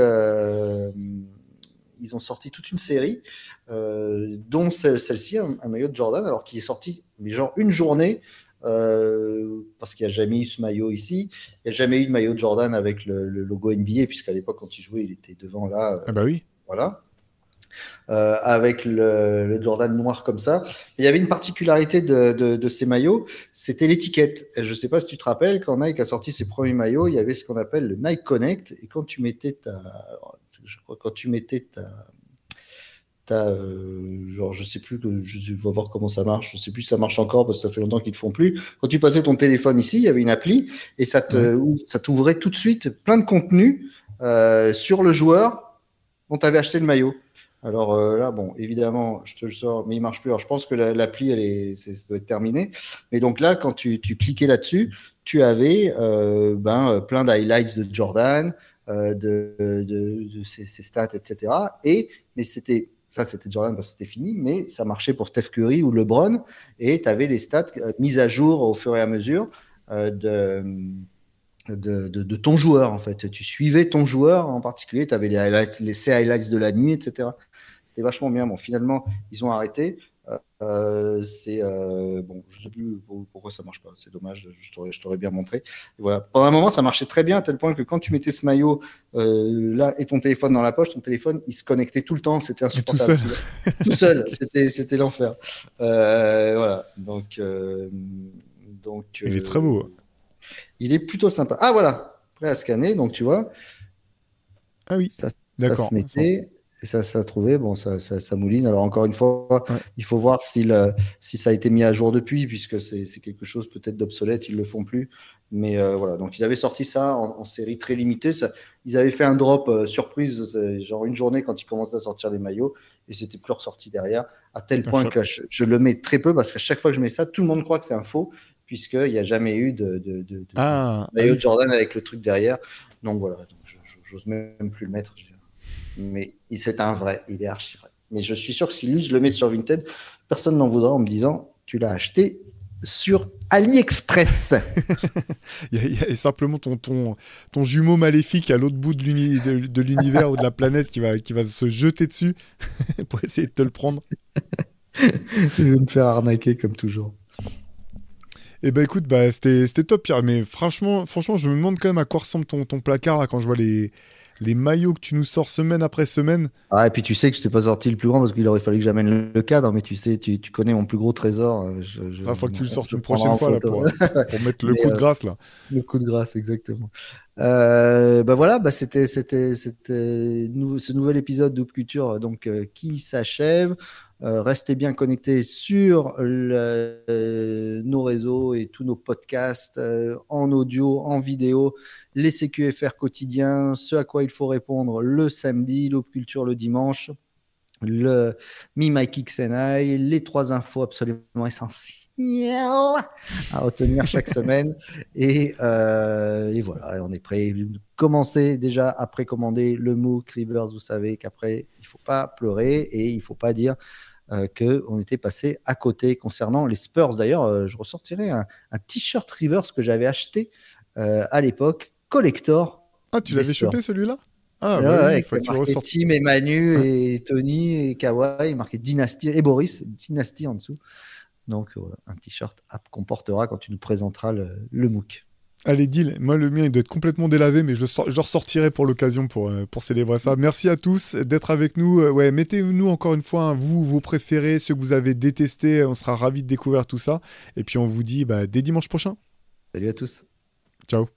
ils ont sorti toute une série, dont celle-ci, un, un, maillot de Jordan, alors qui est sorti, mais genre une journée euh, parce qu'il n'y a jamais eu ce maillot ici. Il n'y a jamais eu de maillot de Jordan avec le, logo NBA, puisqu'à l'époque, quand il jouait, il était devant là. ah bah oui. Voilà. Euh, avec le, Jordan noir comme ça. Il y avait une particularité de, ces maillots, c'était l'étiquette. Je ne sais pas si tu te rappelles, quand Nike a sorti ses premiers maillots, il y avait ce qu'on appelle le Nike Connect, et quand tu mettais ta, je crois, quand tu mettais ta, euh, genre, je sais plus, je vais voir comment ça marche. Je sais plus si ça marche encore parce que ça fait longtemps qu'ils ne font plus. Quand tu passais ton téléphone ici, il y avait une appli et ça te, ça t'ouvrait tout de suite plein de contenu euh, sur le joueur dont tu avais acheté le maillot. Alors euh, là, bon, évidemment, je te le sors, mais il marche plus. Alors je pense que l'appli, elle est, ça doit être terminé. Mais donc là, quand tu, cliquais là-dessus, tu avais ben, plein d'highlights de Jordan, de, de, de ses, stats, etc. Et mais c'était ça, c'était Jordan parce que c'était fini, mais ça marchait pour Steph Curry ou LeBron. Et tu avais les stats euh, mises à jour au fur et à mesure euh, de, de, ton joueur, en fait. Tu suivais ton joueur en particulier. Tu avais les, highlights, les highlights de la nuit, etc. C'était vachement bien. Bon, finalement, ils ont arrêté. Euh, c'est euh, bon, je sais plus pourquoi ça marche pas. C'est dommage. Je t'aurais bien montré. voilà. Pendant un moment, ça marchait très bien à tel point que quand tu mettais ce maillot euh, là et ton téléphone dans la poche, ton téléphone il se connectait tout le temps. C'était insupportable. Tout seul. (laughs) tout seul. C'était c'était l'enfer. voilà. Donc donc. Il est très beau. Il est plutôt sympa. Ah voilà. Prêt à scanner. Donc tu vois. Ah oui. Ça, ça se mettait et ça, ça a trouvé, bon, ça, ça, ça, mouline. Alors encore une fois, il faut voir si, le, si ça a été mis à jour depuis, puisque c'est quelque chose peut-être d'obsolète, ils le font plus. Mais euh, voilà, donc ils avaient sorti ça en, série très limitée. Ça, ils avaient fait un drop euh, surprise, genre une journée quand ils commençaient à sortir les maillots, et c'était plus ressorti derrière, à tel point que je, le mets très peu, parce qu'à chaque fois que je mets ça, tout le monde croit que c'est un faux, puisqu'il n'y a jamais eu de, de, de, de ah, maillot de Jordan avec le truc derrière. Donc voilà, j'ose même plus le mettre mais c'est un vrai, il est archi vrai. Mais je suis sûr que si lui, je le mets sur Vinted, personne n'en voudra en me disant tu l'as acheté sur AliExpress. (laughs) (laughs) il, y a, simplement ton, ton, ton jumeau maléfique à l'autre bout de l'univers ou de la planète qui va, qui va se jeter dessus (laughs) pour essayer de te le prendre. je vais me faire arnaquer comme toujours. Eh ben écoute, bah, c'était top Pierre, mais franchement, franchement, je me demande quand même à quoi ressemble ton, ton placard là quand je vois les, les maillots que tu nous sors semaine après semaine. Ah, et puis tu sais que je t'ai pas sorti le plus grand parce qu'il aurait fallu que j'amène le cadre, mais tu sais, tu, tu connais mon plus gros trésor. Euh, je, Ça, faut que tu le sortes une prochaine fois là, pour, (laughs) pour, mettre le coup de euh, grâce là. Le coup de grâce, exactement. Euh, bah voilà, bah c'était c'était c'était ce nouvel épisode de Culture donc euh, qui s'achève. Euh, restez bien connectés sur euh, nos réseaux et tous nos podcasts euh, en audio, en vidéo, les CQFR quotidiens, ce à quoi il faut répondre le samedi, l'Op Culture le dimanche, le Me My Kicks and I, les trois infos absolument essentielles à retenir chaque (laughs) semaine. Et, et, voilà, on est prêt. Commencez déjà à précommander le MOOC Rivers. Vous savez qu'après, il ne faut pas pleurer et il ne faut pas dire euh, qu'on était passé à côté concernant les Spurs. D'ailleurs, euh, je ressortirai un, t-shirt Rivers que j'avais acheté euh, à l'époque, collector. Ah, tu l'avais chopé celui-là? Ah, ouais, il faut que tu ressortes. Tim et Manu et Tony et Kawhi, marqué Dynasty et Boris, Dynasty en dessous. Donc, un t-shirt qu'on portera quand tu nous présenteras le, le MOOC. Allez, deal. Moi, le mien, il doit être complètement délavé, mais je, ressortirai pour l'occasion pour, euh, pour célébrer ça. Merci à tous d'être avec nous. Euh, ouais, mettez-nous encore une fois, hein, vous, vos préférés, ceux que vous avez détestés. On sera ravis de découvrir tout ça. Et puis, on vous dit bah, dès dimanche prochain. Salut à tous. Ciao.